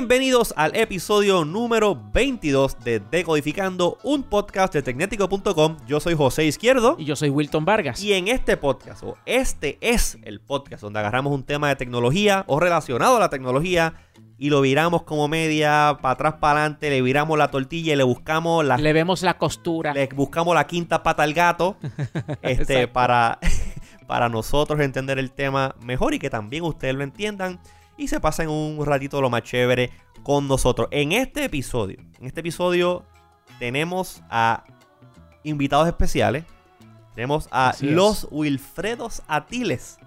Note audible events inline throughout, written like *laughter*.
Bienvenidos al episodio número 22 de Decodificando, un podcast de Tecnético.com. Yo soy José Izquierdo. Y yo soy Wilton Vargas. Y en este podcast, o este es el podcast donde agarramos un tema de tecnología o relacionado a la tecnología y lo viramos como media, para atrás, para adelante, le viramos la tortilla y le buscamos la... Le vemos la costura. Le buscamos la quinta pata al gato *laughs* este, para, *laughs* para nosotros entender el tema mejor y que también ustedes lo entiendan y se pasen un ratito lo más chévere con nosotros. En este episodio, en este episodio tenemos a invitados especiales. Tenemos a los Wilfredos Atiles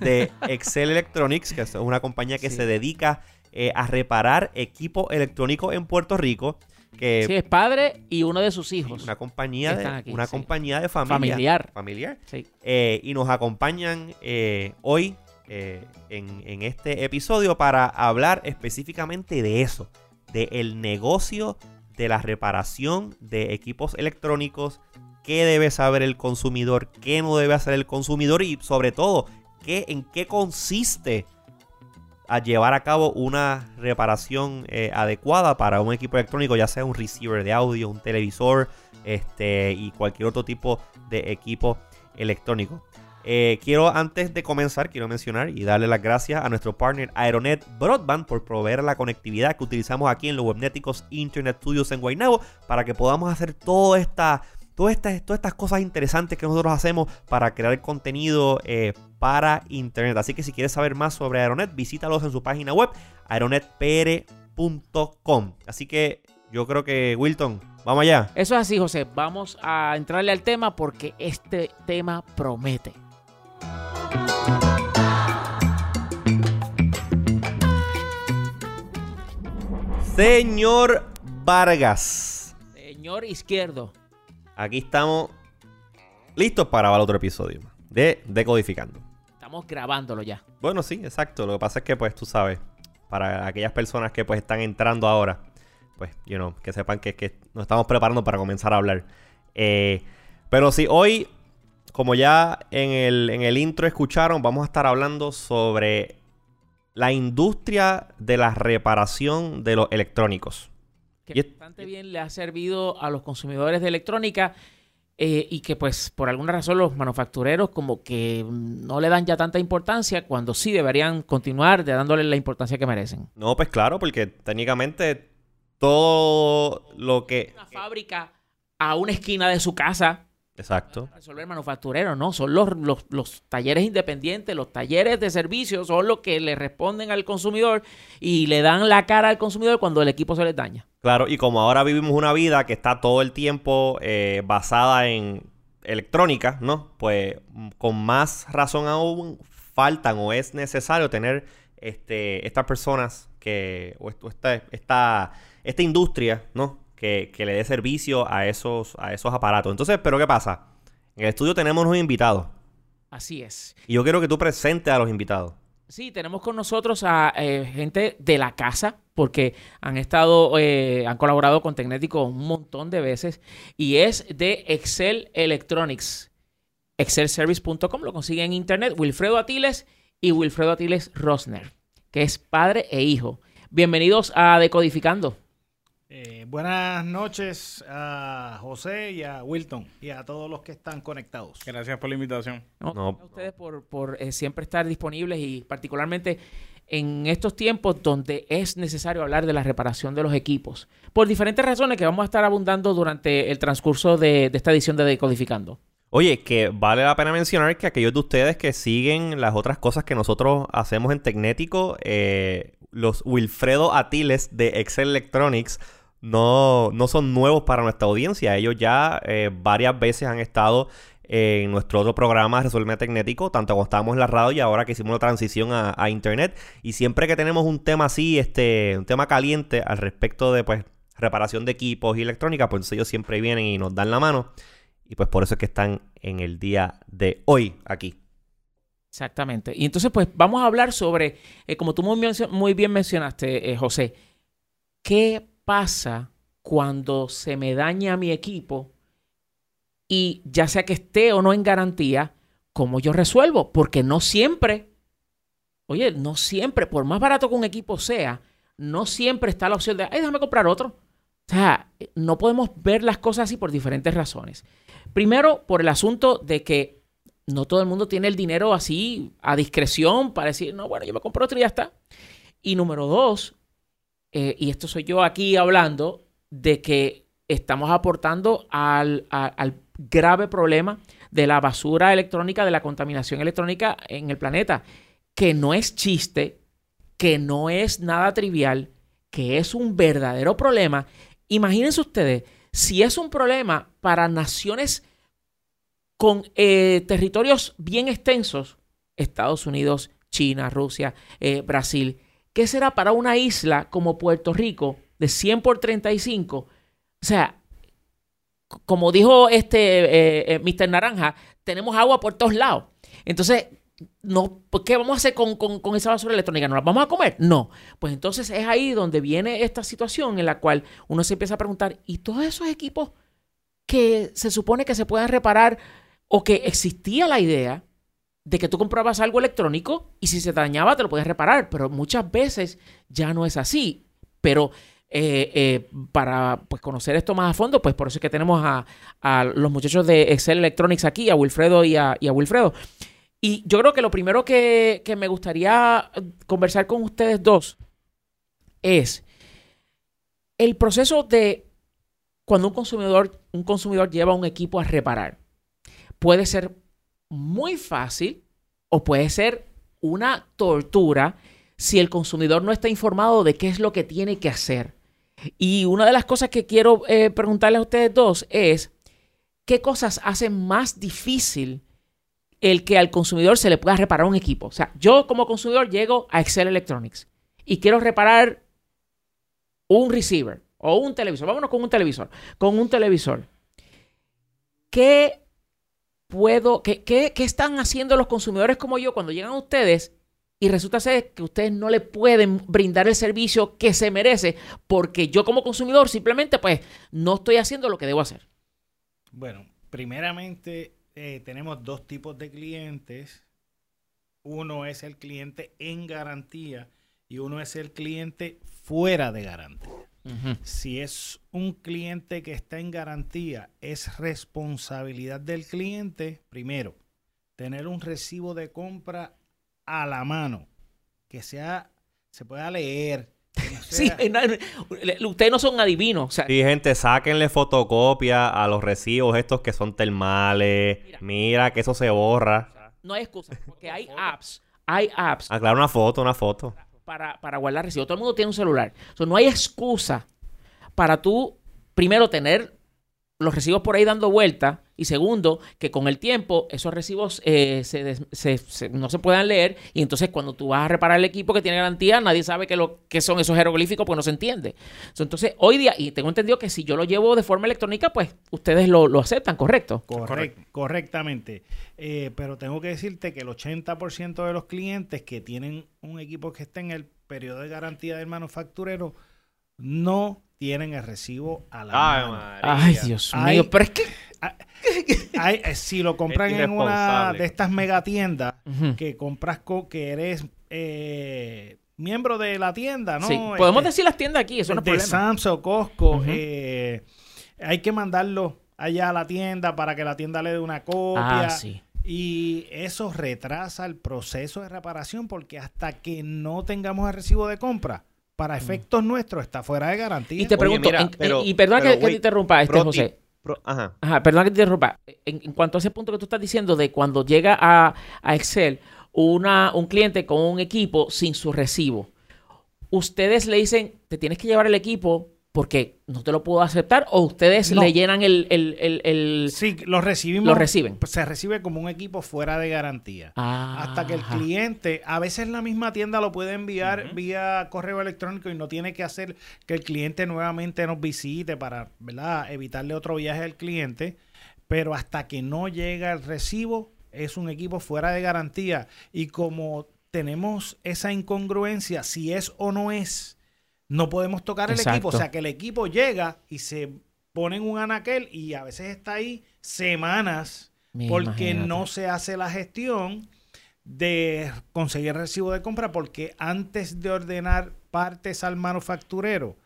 de Excel Electronics, que es una compañía que se dedica eh, a reparar equipo electrónico en Puerto Rico. Que sí, es padre y uno de sus hijos. Una compañía, de, una compañía de familia, familiar. familiar. Eh, y nos acompañan eh, hoy eh, en, este episodio para hablar específicamente de eso, del el negocio de la reparación de equipos electrónicos, qué debe saber el consumidor, qué no debe hacer el consumidor y sobre todo, qué, en qué consiste a llevar a cabo una reparación eh, adecuada para un equipo electrónico, ya sea un receiver de audio, un televisor este, y cualquier otro tipo de equipo electrónico. Eh, quiero antes de comenzar, quiero mencionar y darle las gracias a nuestro partner Aeronet Broadband por proveer la conectividad que utilizamos aquí en los webnéticos Internet Studios en Guaynabo para que podamos hacer toda esta, todas, estas, todas estas cosas interesantes que nosotros hacemos para crear contenido eh, para Internet. Así que si quieres saber más sobre Aeronet, visítalos en su página web aeronetpr.com. Así que yo creo que Wilton, vamos allá. Eso es así, José. Vamos a entrarle al tema porque este tema promete. Señor Vargas. Señor Izquierdo. Aquí estamos listos para el otro episodio de Decodificando. Estamos grabándolo ya. Bueno, sí, exacto. Lo que pasa es que, pues, tú sabes, para aquellas personas que, pues, están entrando ahora, pues, you know, que sepan que, que nos estamos preparando para comenzar a hablar. Eh, pero sí, hoy como ya en el, en el intro escucharon, vamos a estar hablando sobre la industria de la reparación de los electrónicos. Que bastante bien le ha servido a los consumidores de electrónica eh, y que pues por alguna razón los manufactureros como que no le dan ya tanta importancia cuando sí deberían continuar de dándole la importancia que merecen. No, pues claro, porque técnicamente todo lo que... Una fábrica a una esquina de su casa Exacto. Resolver manufacturero, no, son los, los, talleres independientes, los talleres de servicio, son los que le responden al consumidor y le dan la cara al consumidor cuando el equipo se les daña. Claro, y como ahora vivimos una vida que está todo el tiempo eh, basada en electrónica, ¿no? Pues con más razón aún faltan o es necesario tener este, estas personas que, o esta, esta, esta industria, ¿no? Que, le dé servicio a esos, a esos aparatos. Entonces, ¿pero qué pasa? En el estudio tenemos unos invitados. Así es. Y yo quiero que tú presentes a los invitados. Sí, tenemos con nosotros a eh, gente de la casa, porque han estado, eh, han colaborado con Tecnético un montón de veces, y es de Excel Electronics. Excelservice.com, lo consiguen en internet, Wilfredo Atiles y Wilfredo Atiles Rosner, que es padre e hijo. Bienvenidos a Decodificando. Eh, buenas noches a José y a Wilton y a todos los que están conectados. Gracias por la invitación. No, A ustedes por, eh, siempre estar disponibles y particularmente en estos tiempos donde es necesario hablar de la reparación de los equipos. Por diferentes razones que vamos a estar abundando durante el transcurso de, esta edición de Decodificando. Oye, que vale la pena mencionar que aquellos de ustedes que siguen las otras cosas que nosotros hacemos en Tecnético, eh, los Wilfredo Atiles de Excel Electronics, no, no son nuevos para nuestra audiencia. Ellos ya eh, varias veces han estado en nuestro otro programa Resolver Tecnético, tanto cuando estábamos en la radio y ahora que hicimos la transición a, internet. Y siempre que tenemos un tema así, este, un tema caliente al respecto de pues reparación de equipos y electrónica, pues ellos siempre vienen y nos dan la mano. Y pues por eso es que están en el día de hoy aquí. Exactamente. Y entonces, pues vamos a hablar sobre, eh, como tú muy, bien mencionaste, eh, José, ¿qué pasa cuando se me daña mi equipo y ya sea que esté o no en garantía, ¿cómo yo resuelvo? Porque no siempre, oye, no siempre, por más barato que un equipo sea, no siempre está la opción de, ay, déjame comprar otro. O sea, no podemos ver las cosas así por diferentes razones. Primero, por el asunto de que no todo el mundo tiene el dinero así a discreción para decir, no, bueno, yo me compro otro y ya está. Y número dos, eh, y esto soy yo aquí hablando, de que estamos aportando al, al grave problema de la basura electrónica, de la contaminación electrónica en el planeta, que no es chiste, que no es nada trivial, que es un verdadero problema. Imagínense ustedes, si es un problema para naciones con eh, territorios bien extensos, Estados Unidos, China, Rusia, eh, Brasil, ¿qué será para una isla como Puerto Rico de 100 por 35? O sea, como dijo este eh, Mr. Naranja, tenemos agua por todos lados. Entonces, no, ¿qué vamos a hacer con, con, esa basura electrónica? ¿No la vamos a comer? No. Pues entonces es ahí donde viene esta situación en la cual uno se empieza a preguntar, ¿y todos esos equipos que se supone que se pueden reparar o que existía la idea de que tú comprabas algo electrónico y si se dañaba te lo puedes reparar? Pero muchas veces ya no es así. Pero eh, eh, para pues, conocer esto más a fondo, pues por eso es que tenemos a, los muchachos de Excel Electronics aquí, a Wilfredo y a, y a Wilfredo. Y yo creo que lo primero que, me gustaría conversar con ustedes dos es el proceso de cuando un consumidor, un consumidor lleva un equipo a reparar. Puede ser muy fácil o puede ser una tortura si el consumidor no está informado de qué es lo que tiene que hacer. Y una de las cosas que quiero eh, preguntarles a ustedes dos es, ¿qué cosas hacen más difícil el que al consumidor se le pueda reparar un equipo. O sea, yo como consumidor llego a Excel Electronics y quiero reparar un receiver o un televisor. Vámonos con un televisor. Con un televisor. ¿Qué puedo, qué, qué, qué están haciendo los consumidores como yo cuando llegan a ustedes y resulta ser que ustedes no le pueden brindar el servicio que se merece porque yo como consumidor simplemente pues no estoy haciendo lo que debo hacer? Bueno, primeramente eh, tenemos dos tipos de clientes. Uno es el cliente en garantía y uno es el cliente fuera de garantía. Si es un cliente que está en garantía, es responsabilidad del cliente, primero, tener un recibo de compra a la mano, que sea, se pueda leer, *laughs* Sí, ustedes no son adivinos. sí, gente, sáquenle fotocopia a los recibos estos que son termales. Mira, que eso se borra. No hay excusa, porque hay apps. Hay apps. Ah, claro, una foto, una foto. Para, para guardar recibos. Todo el mundo tiene un celular. no hay excusa para tú, primero, tener los recibos por ahí dando vuelta. Y segundo, que con el tiempo esos recibos eh, no se puedan leer. Y entonces cuando tú vas a reparar el equipo que tiene garantía, nadie sabe qué que son esos jeroglíficos porque no se entiende. Entonces, hoy día, y tengo entendido que si yo lo llevo de forma electrónica, pues ustedes lo, aceptan, ¿correcto? Correctamente. Eh, pero tengo que decirte que el 80% de los clientes que tienen un equipo que está en el periodo de garantía del manufacturero no tienen el recibo a la Ay, Ay Dios mío, pero es que... Eh, si lo compran en una de estas megatiendas que compras que eres eh, miembro de la tienda, ¿no? Sí. Podemos este, decir las tiendas aquí, eso no es De Samsung, Costco, eh, hay que mandarlo allá a la tienda para que la tienda le dé una copia. Ah, sí. Y eso retrasa el proceso de reparación porque hasta que no tengamos el recibo de compra, para mm. efectos nuestros está fuera de garantía. Y te pregunto, y perdona que, te interrumpa, este, José. ajá. ajá. perdona que te interrumpa. En, cuanto a ese punto que tú estás diciendo de cuando llega a, a Excel una, un cliente con un equipo sin su recibo, ustedes le dicen, te tienes que llevar el equipo porque no te lo puedo aceptar o ustedes le llenan el, el, Sí, lo recibimos. Lo reciben. Se recibe como un equipo fuera de garantía. hasta que el cliente, a veces la misma tienda lo puede enviar vía correo electrónico y no tiene que hacer que el cliente nuevamente nos visite para ¿verdad? evitarle otro viaje al cliente. Pero hasta que no llega el recibo, es un equipo fuera de garantía. Y como tenemos esa incongruencia, si es o no es no podemos tocar el equipo. O sea, que el equipo llega y se ponen un anaquel y a veces está ahí semanas porque imagínate. no se hace la gestión de conseguir recibo de compra porque antes de ordenar partes al manufacturero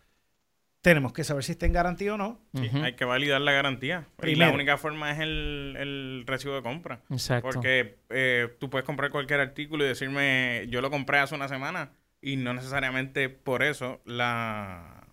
tenemos que saber si está en garantía o no. Sí. Hay que validar la garantía. Y Primero. la única forma es el, el recibo de compra. Exacto. Porque eh, tú puedes comprar cualquier artículo y decirme, yo lo compré hace una semana y no necesariamente por eso la,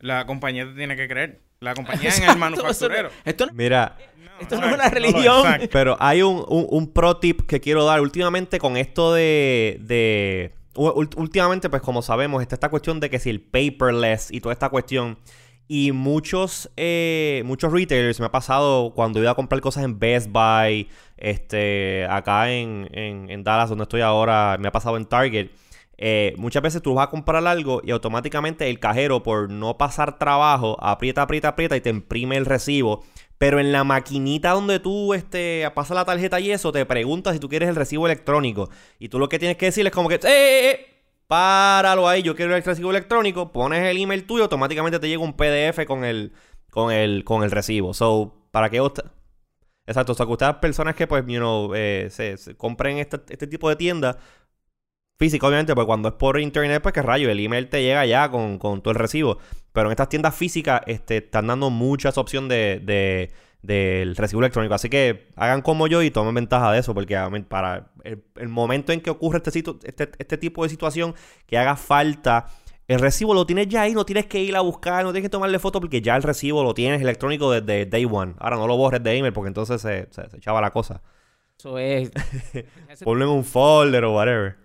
la compañía te tiene que creer. La compañía en el Exacto, manufacturero. eso Esto no, Mira, esto no no, es una religión. exacto. Pero hay un, un- un pro tip que quiero dar últimamente con esto de... de últimamente, pues como sabemos, está esta cuestión de que si el paperless y toda esta cuestión. Y muchos, eh, muchos retailers, me ha pasado cuando iba a comprar cosas en Best Buy, este, acá en, en, en Dallas, donde estoy ahora, me ha pasado en Target. Eh, muchas veces tú vas a comprar algo y automáticamente el cajero, por no pasar trabajo, aprieta, aprieta, aprieta y te imprime el recibo. Pero en la maquinita donde tú este, pasas la tarjeta y eso, te pregunta si tú quieres el recibo electrónico. Y tú lo que tienes que decir es como que, ¡eh, eh, eh! Páralo ahí, yo quiero el recibo electrónico. Pones el email tuyo, automáticamente te llega un PDF con el, con el, con el recibo. So, para que. Exacto, o sea, que ustedes personas que, pues, you know, eh, se, se compren este, este tipo de tiendas física, obviamente, pues cuando es por internet, pues que rayo, el email te llega ya con, con todo el recibo. Pero en estas tiendas físicas este, están dando muchas opciones de, de- del recibo electrónico. Así que hagan como yo y tomen ventaja de eso, porque para el, el momento en que ocurre este, este, este tipo de situación, que haga falta, el recibo lo tienes ya ahí, no tienes que ir a buscar, no tienes que tomarle foto, porque ya el recibo lo tienes electrónico desde day one. Ahora no lo borres de email, porque entonces se, se, se echaba la cosa. Eso es. *laughs* Ponlo en un folder o whatever.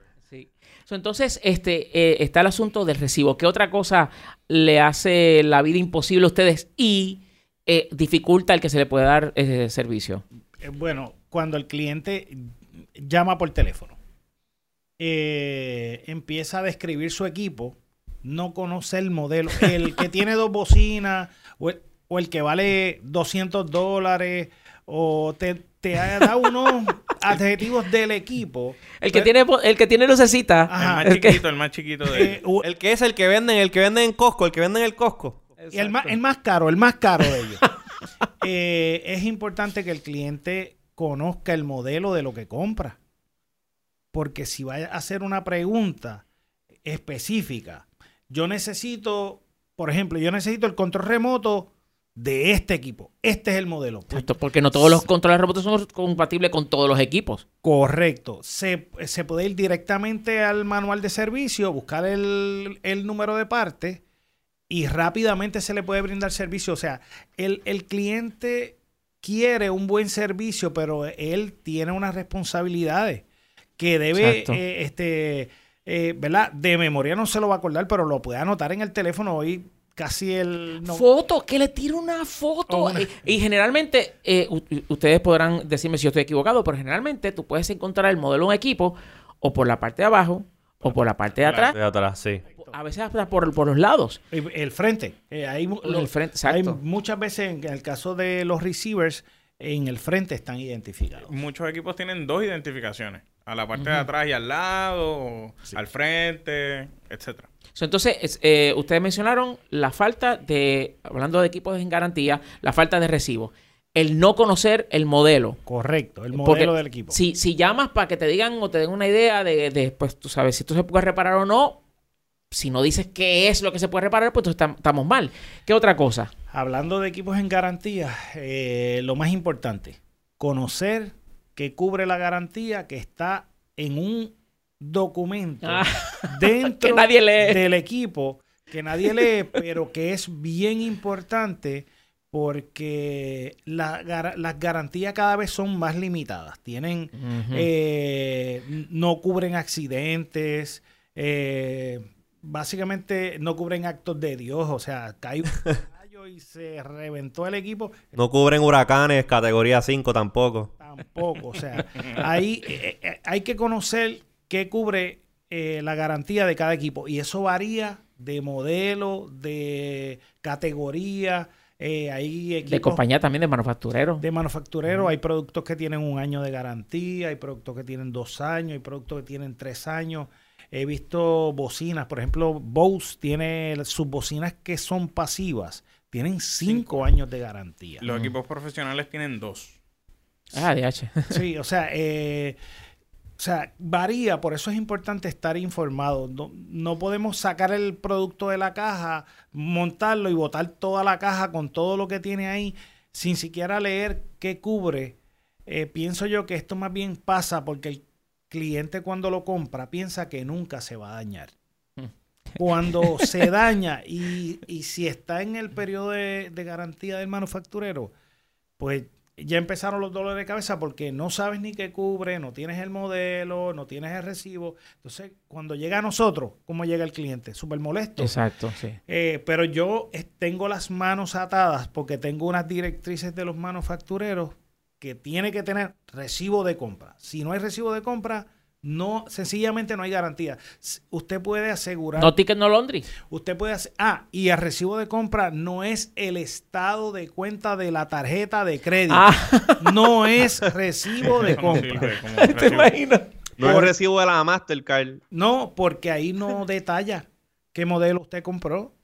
Entonces, este, eh, está el asunto del recibo. ¿Qué otra cosa le hace la vida imposible a ustedes y eh, dificulta el que se le pueda dar ese servicio? Eh, Bueno, cuando el cliente llama por teléfono, empieza a describir su equipo, no conoce el modelo, el que tiene dos bocinas o el, o el que vale 200 dólares o te, te da unos *laughs* adjetivos del equipo. El que tiene, el que tiene lucecita. Ajá, el más *laughs* el que- chiquito, el más chiquito de eh, o- El que es el que venden, el que venden en Costco, el que venden en el Costco. Y el más, el más caro, el más caro de ellos. *laughs* Eh, es importante que el cliente conozca el modelo de lo que compra. Porque si va a hacer una pregunta específica, yo necesito, por ejemplo, yo necesito el control remoto de este equipo. Este es el modelo. Exacto, porque no todos los controles remotos son compatibles con todos los equipos. Correcto. Se, se puede ir directamente al manual de servicio, buscar el, el número de parte y rápidamente se le puede brindar servicio. O sea, el, el cliente quiere un buen servicio, pero él tiene unas responsabilidades que debe, eh, este, eh, ¿verdad? De memoria no se lo va a acordar, pero lo puede anotar en el teléfono hoy casi el... no- Foto, que le tire una foto. O una- Y, y generalmente, eh, ustedes podrán decirme si yo estoy equivocado, pero generalmente tú puedes encontrar el modelo de un equipo o por la parte de abajo o por la parte de atrás, De atrás, sí. a veces hasta por, por los lados. El, el frente. Eh, hay, El frente, hay muchas veces, en el caso de los receivers, en el frente están identificados. Muchos equipos tienen dos identificaciones. A la parte de atrás y al lado, al frente, etcétera. So, entonces, es- eh, ustedes mencionaron la falta de, hablando de equipos en garantía, la falta de recibo. El no conocer el modelo. Correcto, el Porque modelo del equipo. Si, si llamas para que te digan o te den una idea de, de, pues tú sabes, si esto se puede reparar o no, si no dices qué es lo que se puede reparar, pues entonces estamos mal. ¿Qué otra cosa? Hablando de equipos en garantía, eh, lo más importante, conocer que cubre la garantía que está en un documento Ah, *laughs* dentro que nadie lee. del equipo que nadie lee, *laughs* pero que es bien importante porque la gar- las garantías cada vez son más limitadas. Tienen, eh, no cubren accidentes, eh, básicamente no cubren actos de Dios, o sea, cae un *laughs* rayo y se reventó el equipo, No cubren huracanes, categoría 5 tampoco. tampoco, o sea, ahí eh, eh, hay que conocer qué cubre eh, la garantía de cada equipo y eso varía de modelo, de categoría, eh, hay equipos de compañía también, de manufacturero. de manufacturero, hay productos que tienen un año de garantía, hay productos que tienen dos años, hay productos que tienen tres años. He visto bocinas, por ejemplo, Bose tiene sus bocinas que son pasivas, tienen cinco años de garantía. Los equipos profesionales tienen dos. Ah, DH. Sí, o sea, eh, o sea, varía, por eso es importante estar informado. No, no podemos sacar el producto de la caja, montarlo y botar toda la caja con todo lo que tiene ahí sin siquiera leer qué cubre. Eh, pienso yo que esto más bien pasa porque el cliente cuando lo compra piensa que nunca se va a dañar. Cuando *laughs* se daña y, y si está en el periodo de, de garantía del manufacturero, pues ya empezaron los dolores de cabeza porque no sabes ni qué cubre, no tienes el modelo, no tienes el recibo. Entonces, cuando llega a nosotros, ¿cómo llega el cliente? Súper molesto. Exacto, sí. Eh, pero yo tengo las manos atadas porque tengo unas directrices de los manufactureros que tiene que tener recibo de compra. Si no hay recibo de compra, no, sencillamente no hay garantía. Usted puede asegurar. No ticket, no laundry. Usted puede hacer. Ah, y el recibo de compra no es el estado de cuenta de la tarjeta de crédito. Ah, *laughs* No es recibo de compra. sirve *laughs* ¿te imaginas? No es recibo de la Mastercard. No, porque ahí no detalla qué modelo usted compró.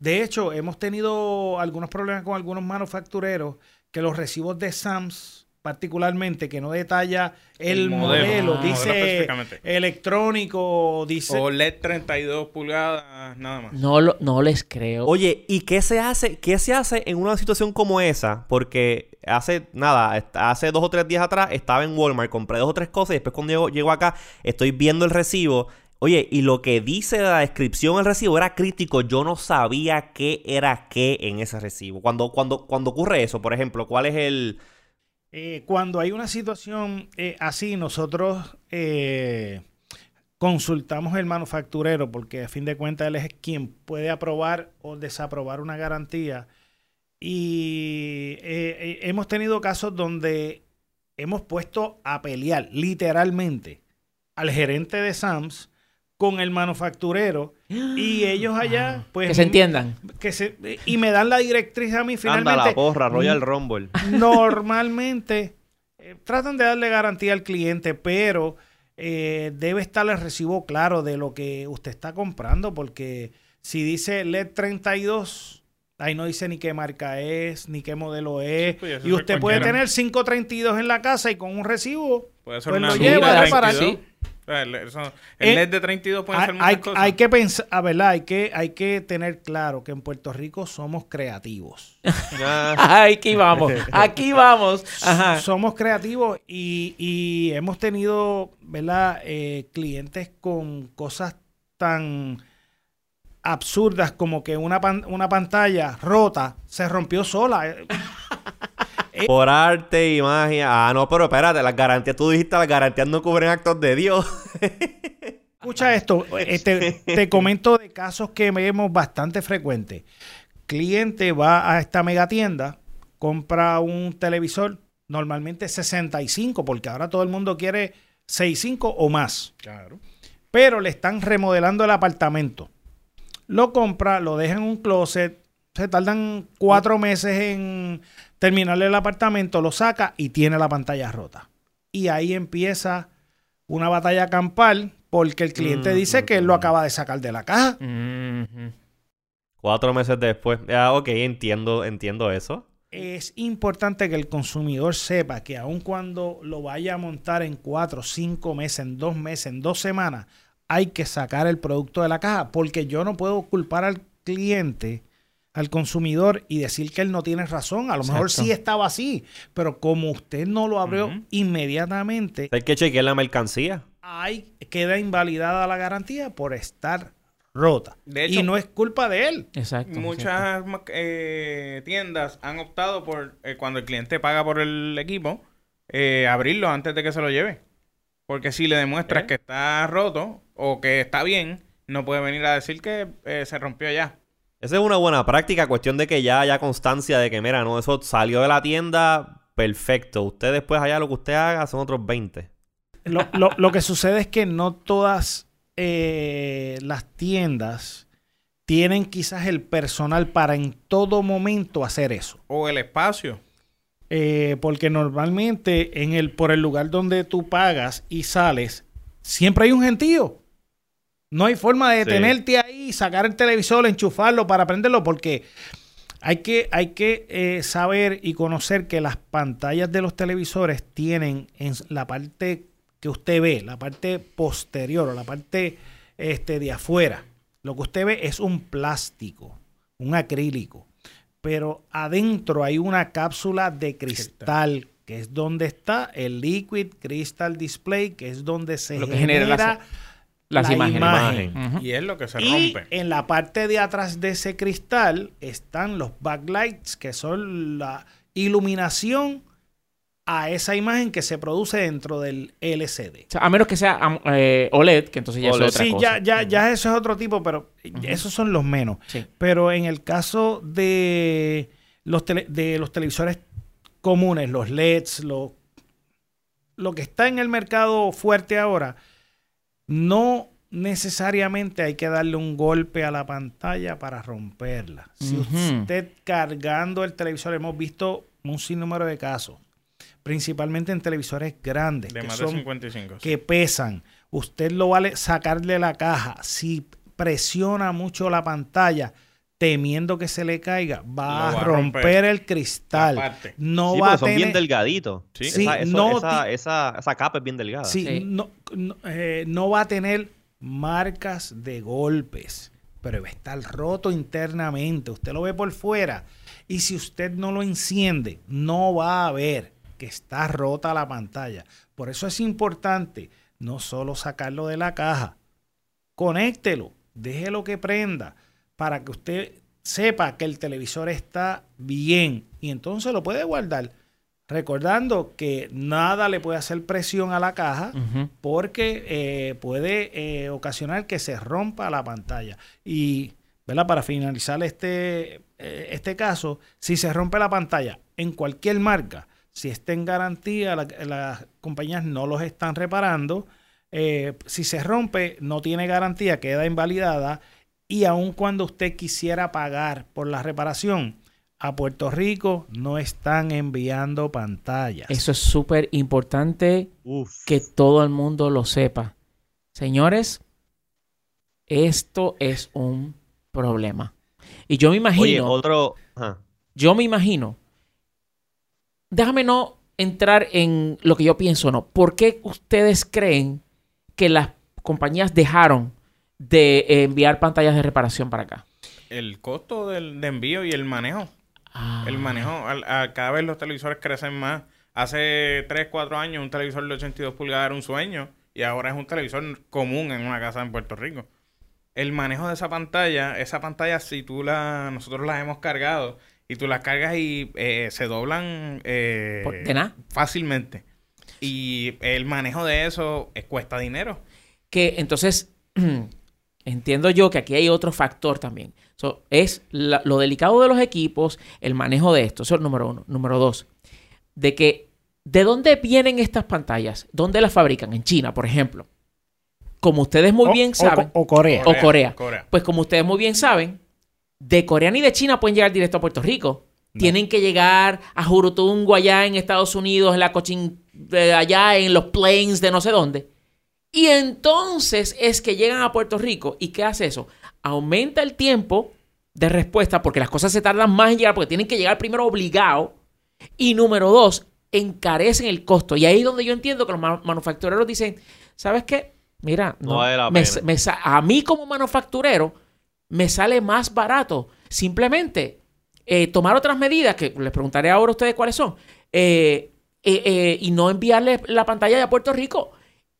De hecho, hemos tenido algunos problemas con algunos manufactureros que los recibos de Sams, particularmente, que no detalla el, El modelo, modelo, Ah. modelo dice específicamente. electrónico, dice... O LED 32 pulgadas, nada más. No, lo- no les creo. Oye, ¿y qué se hace? ¿Qué se hace en una situación como esa? Porque hace nada, hace dos o tres días atrás estaba en Walmart, compré dos o tres cosas y después cuando llego, llego acá estoy viendo el recibo. Oye, y lo que dice la descripción del recibo era crítico. Yo no sabía qué era qué en ese recibo. Cuando, cuando, cuando ocurre eso, por ejemplo, ¿cuál es el. Eh, cuando hay una situación eh, así, nosotros eh, consultamos el manufacturero porque a fin de cuentas él es quien puede aprobar o desaprobar una garantía. Y hemos tenido casos donde hemos puesto a pelear literalmente al gerente de Sams con el manufacturero y *gasps* ellos allá pues que se entiendan. que se- y me dan la directriz a mí Anda finalmente la porra, Royal Rumble. *laughs* normalmente eh, tratan de darle garantía al cliente, pero eh, debe estar el recibo claro de lo que usted está comprando, porque si dice LED 32, ahí no dice ni qué marca es, ni qué modelo es, pues, y usted puede cualquiera. tener 532 en la casa y con un recibo. Puede ser Pues una lo lleva de de para 32. sí. El, eso- el Eh, LED de 32 puede Hay, ser muchas hay- cosas. hay que pensar, a verdad, hay que, hay que tener claro que en Puerto Rico somos creativos. *laughs* Ah, Aquí vamos, aquí vamos. Ajá. Somos creativos y, y hemos tenido, ¿verdad? Eh, clientes con cosas tan absurdas como que una, pan- una pantalla rota se rompió sola. Eh, Por arte y magia. Ah, no, pero espérate, las garantías, tú dijiste las garantías no cubren actos de Dios. *laughs* Escucha esto, eh, te, te comento de casos que vemos bastante frecuentes. Cliente va a esta mega tienda, compra un televisor, normalmente 65, porque ahora todo el mundo quiere 65 o más. Claro. pero le están remodelando el apartamento. Lo compra, lo deja en un closet, se tardan cuatro meses en terminarle el apartamento, lo saca y tiene la pantalla rota. Y ahí empieza una batalla campal porque el cliente Mm, dice que él lo acaba de sacar de la caja. Cuatro meses después. Ah, ok, entiendo, entiendo eso. Es importante que el consumidor sepa que aun cuando lo vaya a montar en cuatro, cinco meses, en dos meses, en dos semanas, hay que sacar el producto de la caja porque yo no puedo culpar al cliente, al consumidor y decir que él no tiene razón. A lo mejor sí estaba así, pero como usted no lo abrió inmediatamente, Hay que chequear la mercancía. ahí queda invalidada la garantía por estar rota. De hecho- y no es culpa de él. Exacto. Muchas eh, tiendas han optado por, eh, cuando el cliente paga por el equipo, eh, abrirlo antes de que se lo lleve. Porque si le demuestras ¿Eh? que está roto o que está bien, no puede venir a decir que eh, se rompió ya. Esa es una buena práctica, cuestión de que ya haya constancia de que, mira, no, eso salió de la tienda, perfecto. Usted después allá lo que usted haga son otros 20. Lo, lo- lo que sucede es que no todas eh, las tiendas tienen quizás el personal para en todo momento hacer eso. O el espacio. Eh, porque normalmente en el, por el lugar donde tú pagas y sales, siempre hay un gentío. No hay forma de Sí. detenerte ahí, sacar el televisor, enchufarlo para prenderlo, porque Hay que, hay que eh, saber y conocer que las pantallas de los televisores tienen en la parte que usted ve, la parte posterior o la parte este, de afuera, lo que usted ve es un plástico, un acrílico. Pero adentro hay una cápsula de cristal, que es donde está el Liquid Crystal Display, que es donde se Lo que genera, genera las- las la imágenes. imagen. Y es lo que se Y rompe. en la parte de atrás de ese cristal están los backlights, que son la iluminación a esa imagen que se produce dentro del LCD. O sea, a menos que sea eh, OLED, que entonces ya OLED. es otra Sí, cosa. ya, ya, ya eso es otro tipo, pero esos son los menos. Sí. Pero en el caso de los, tele- de los televisores comunes, los LEDs, lo, lo que está en el mercado fuerte ahora, no necesariamente hay que darle un golpe a la pantalla para romperla. Si usted cargando el televisor, hemos visto un sinnúmero de casos, principalmente en televisores grandes, De que más de son 55. sí. que pesan. Usted lo vale sacarle la caja. Si presiona mucho la pantalla, temiendo que se le caiga, va, a va a romper, romper. el cristal. Aparte. No sí, va a porque son bien delgaditos. Sí. Sí, esa, eso- no esa, ti- esa, esa capa es bien delgada. Sí, Sí. No, no, eh, no va a tener marcas de golpes, pero va a estar roto internamente. Usted lo ve por fuera. Y si usted no lo enciende, no va a ver que está rota la pantalla. Por eso es importante no solo sacarlo de la caja, conéctelo, déjelo que prenda para que usted sepa que el televisor está bien y entonces lo puede guardar. Recordando que nada le puede hacer presión a la caja porque eh, puede eh, ocasionar que se rompa la pantalla. Y, ¿verdad? Para finalizar este, eh, este caso, si se rompe la pantalla en cualquier marca, si está en garantía, la- las compañías no los están reparando. Si se rompe, no tiene garantía, queda invalidada. Y aun cuando usted quisiera pagar por la reparación, a Puerto Rico no están enviando pantallas. Eso es súper importante que todo el mundo lo sepa. Señores, esto es un problema. Y yo me imagino, Oye, otro. ajá. yo me imagino, déjame no entrar en lo que yo pienso, no. ¿Por qué ustedes creen que las compañías dejaron de enviar pantallas de reparación para acá? El costo del, de envío y el manejo. Ah, El manejo, a- cada vez los televisores crecen más. Hace 3, 4 años un televisor de 82 pulgadas era un sueño y ahora es un televisor común en una casa en Puerto Rico. El manejo de esa pantalla, esa pantalla si tú la, nosotros las hemos cargado y tú las cargas y eh, se doblan eh, de nada. fácilmente. Y el manejo de eso eh, cuesta dinero. que entonces *clears throat* entiendo yo que aquí hay otro factor también. So, es la- lo delicado de los equipos, el manejo de esto. Eso es el número uno. Número dos, de que ¿de dónde vienen estas pantallas? ¿Dónde las fabrican? En China, por ejemplo. Como ustedes muy O- bien saben, o Corea. O Corea. Corea. pues como ustedes muy bien saben, de Corea ni de China pueden llegar directo a Puerto Rico. Tienen que llegar a Jurutungo allá en Estados Unidos, en la cochin, de allá en los plains de no sé dónde. Y entonces es que llegan a Puerto Rico. ¿Y qué hace eso? Aumenta el tiempo de respuesta porque las cosas se tardan más en llegar porque tienen que llegar primero obligado. Y número dos, encarecen el costo. Y ahí es donde yo entiendo que los ma- manufactureros dicen, ¿sabes qué? Mira, No vale la me- pena. me sa- a mí como manufacturero me sale más barato simplemente eh, tomar otras medidas, que les preguntaré ahora a ustedes cuáles son, eh, eh, eh, y no enviarle la pantalla de Puerto Rico.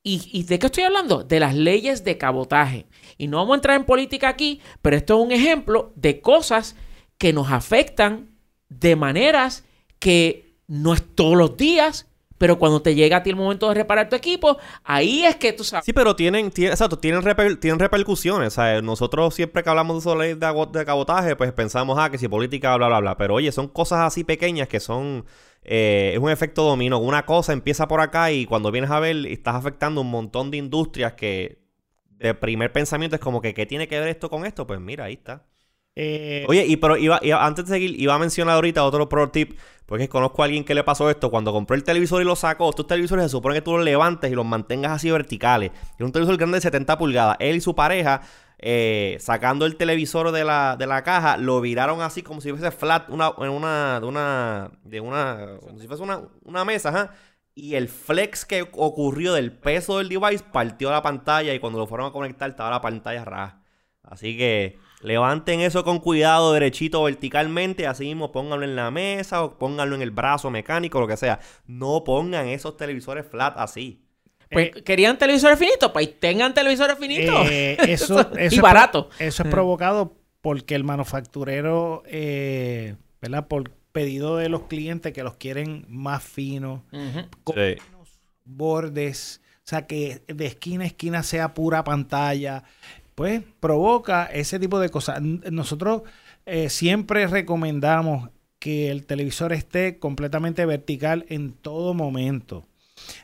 ¿Y, ¿Y de qué estoy hablando? De las leyes de cabotaje. Y no vamos a entrar en política aquí, pero esto es un ejemplo de cosas que nos afectan de maneras que no es todos los días, pero cuando te llega a ti el momento de reparar tu equipo, ahí es que tú sabes. Sí, pero tienen, tienen, exacto, tienen, reper- tienen repercusiones. ¿sabes? Nosotros siempre que hablamos de eso de, de, de cabotaje, pues pensamos, ah, que si política, bla, bla, bla. Pero oye, son cosas así pequeñas que son. Eh, es un efecto dominó. Una cosa empieza por acá y cuando vienes a ver, estás afectando un montón de industrias que. De primer pensamiento es como que, ¿qué tiene que ver esto con esto? Pues mira, ahí está. Eh, Oye, y pero iba, iba- antes de seguir, iba a mencionar ahorita otro pro tip, porque conozco a alguien que le pasó esto. Cuando compró el televisor y lo sacó, estos televisores se supone que tú los levantes y los mantengas así verticales. Es un televisor grande de 70 pulgadas. Él y su pareja eh, sacando el televisor de la, de la caja, lo viraron así como si fuese flat, una, una, de una, de una, como si fuese una, una mesa. Y el flex que ocurrió del peso del device partió la pantalla y cuando lo fueron a conectar estaba la pantalla raja. Así que levanten eso con cuidado, derechito, verticalmente. Así mismo pónganlo en la mesa o pónganlo en el brazo mecánico, lo que sea. No pongan esos televisores flat así. Pues querían televisores finitos, pues tengan televisores finitos. Eh, eso, *laughs* eso y es barato. Eso es provocado porque el manufacturero, eh, ¿verdad? Por pedido de los clientes que los quieren más finos, con Sí. menos bordes, o sea, que de esquina a esquina sea pura pantalla, pues provoca ese tipo de cosas. Nosotros eh, siempre recomendamos que el televisor esté completamente vertical en todo momento.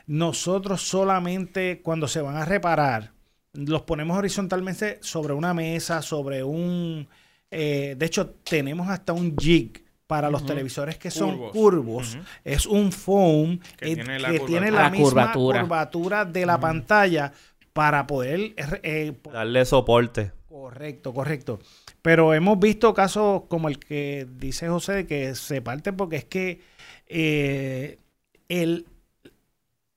Nosotros solamente cuando se van a reparar, los ponemos horizontalmente sobre una mesa, sobre un... eh, de hecho, tenemos hasta un jig para los televisores que son Curvos. Es un foam Que eh, tiene la que curvatura. tiene la, La misma curvatura. curvatura, de la pantalla para poder... eh, Darle soporte. Correcto, correcto. Pero hemos visto casos como el que dice José, de que se parte porque es que eh, el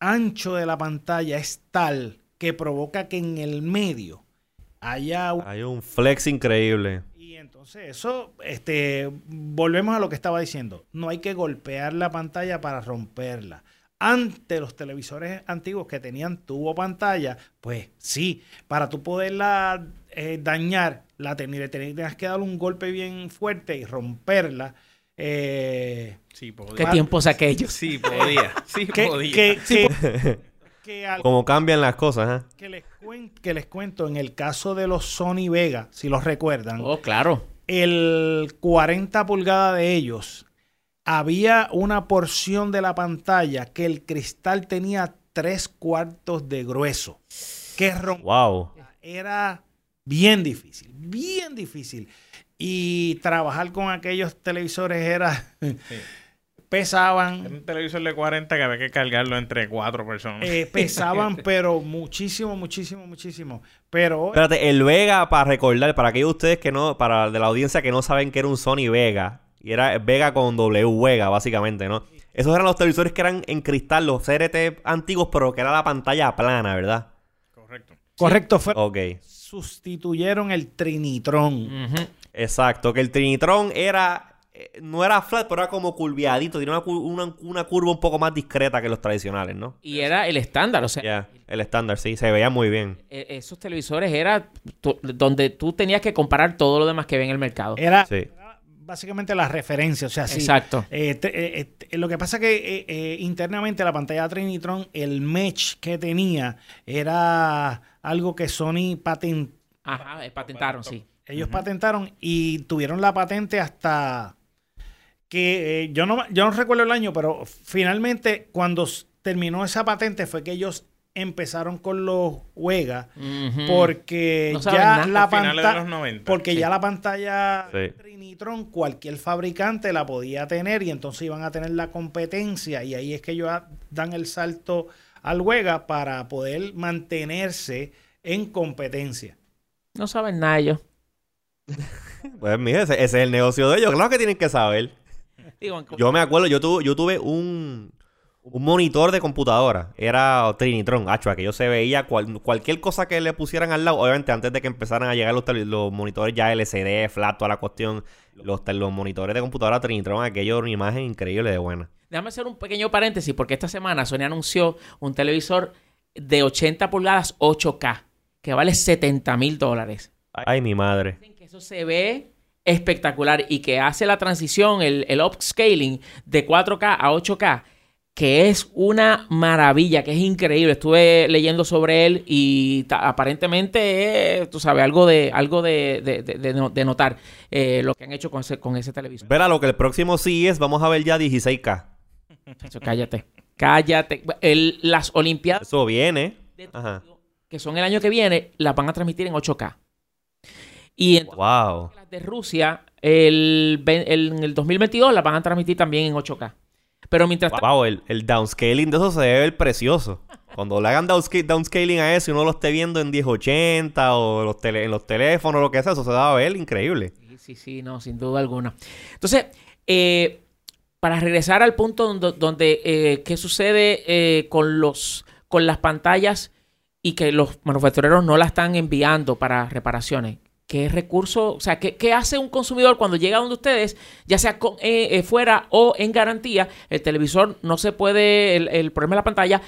ancho de la pantalla es tal que provoca que en el medio haya un... Hay un flex increíble. Y entonces eso, este, volvemos a lo que estaba diciendo. No hay que golpear la pantalla para romperla. Ante los televisores antiguos que tenían tubo pantalla, pues sí, para tú poderla eh, dañar, la ten- tenías que darle un golpe bien fuerte y romperla. Eh, Sí, podía. ¿Qué tiempos aquellos? Sí, podía. Sí, que, podía. que- que- que al- Como cambian las cosas, ¿eh? que les cuen- que les cuento, en el caso de los Sony Vega, si los recuerdan, Oh, claro. el 40 pulgadas de ellos, había una porción de la pantalla que el cristal tenía tres cuartos de grueso. Que rom- Wow. era bien difícil, bien difícil. Y trabajar con aquellos televisores era... *laughs* pesaban, Era un televisor de 40 que había que cargarlo entre cuatro personas. eh, *laughs* pesaban, pero muchísimo, muchísimo, muchísimo. Pero Espérate, el Vega, para recordar, para aquellos de ustedes que no, para de la audiencia que no saben que era un Sony Vega, y era Vega con W Vega, básicamente, ¿no? Esos eran los televisores que eran en cristal, los CRT antiguos, pero que era la pantalla plana, ¿verdad? Correcto. correcto, fue, Ok, sustituyeron el Trinitron. Ujú. Exacto. Que el Trinitron era, eh, no era flat, pero era como curviadito, tenía una, una- una curva un poco más discreta que los tradicionales, ¿no? Y era el estándar, o sea, Ya, el estándar, sí, se veía muy bien. e- esos televisores era donde tú tenías que comparar todo lo demás que ve en el mercado. Era, Sí. era básicamente la referencia. O sea, sí. Exacto. Eh, te- eh, te- lo que pasa que eh, eh, internamente la pantalla Trinitron, el mesh que tenía era algo que Sony patentó. Ajá, patentaron, sí. Ellos patentaron y tuvieron la patente hasta que eh, yo no yo no recuerdo el año, pero finalmente cuando terminó esa patente fue que ellos empezaron con los Ujú. porque No ya nada. la pantalla los 90. porque Sí. ya la pantalla Sí. Trinitron cualquier fabricante la podía tener y entonces iban a tener la competencia y ahí es que ellos dan el salto al Wega para poder mantenerse en competencia. No saben nada ellos. *laughs* Pues mira, ese, ese es el negocio de ellos, claro que tienen que saber. Digo, Yo me acuerdo, yo tuve, yo tuve un, un monitor de computadora. Era Trinitron, hacho, que yo se veía cual- cualquier cosa que le pusieran al lado. Obviamente, antes de que empezaran a llegar los, los monitores ya LCD, flat, toda la cuestión. Los, los monitores de computadora Trinitron, aquello era una imagen increíble de buena. Déjame hacer un pequeño paréntesis porque esta semana Sony anunció un televisor de 80 pulgadas 8K que vale 70 mil dólares. Ay, mi madre. Eso se ve espectacular y que hace la transición, el, el upscaling de 4K a 8K, que es una maravilla, que es increíble. Estuve leyendo sobre él y aparentemente, es, tú sabes, algo de, algo de, de- de- de no- de notar eh, lo que han hecho con ese, con ese televisor. Verá, lo que el próximo sí es, vamos a ver ya 16K. Chacho, cállate, cállate. El- las Olimpiadas Eso viene. Ajá. Que son el año que viene, las van a transmitir en 8K. Y entonces, Wow. las de Rusia, el, en el 2022 las van a transmitir también en 8K. Pero mientras tanto, Wow, el, el downscaling de eso se debe ver precioso. Cuando le hagan downsca- downscaling a eso y uno lo esté viendo en 1080 o los tele- en los teléfonos o lo que sea, eso se va a ver increíble. Sí, sí, sí, no, sin duda alguna. Entonces, eh, para regresar al punto donde, donde, eh, qué sucede eh, con los con las pantallas y que los manufactureros no la están enviando para reparaciones. ¿Qué recurso, o sea, qué, qué hace un consumidor cuando llega donde ustedes, ya sea con- eh, eh, fuera o en garantía? El televisor no se puede, el, el problema de la pantalla,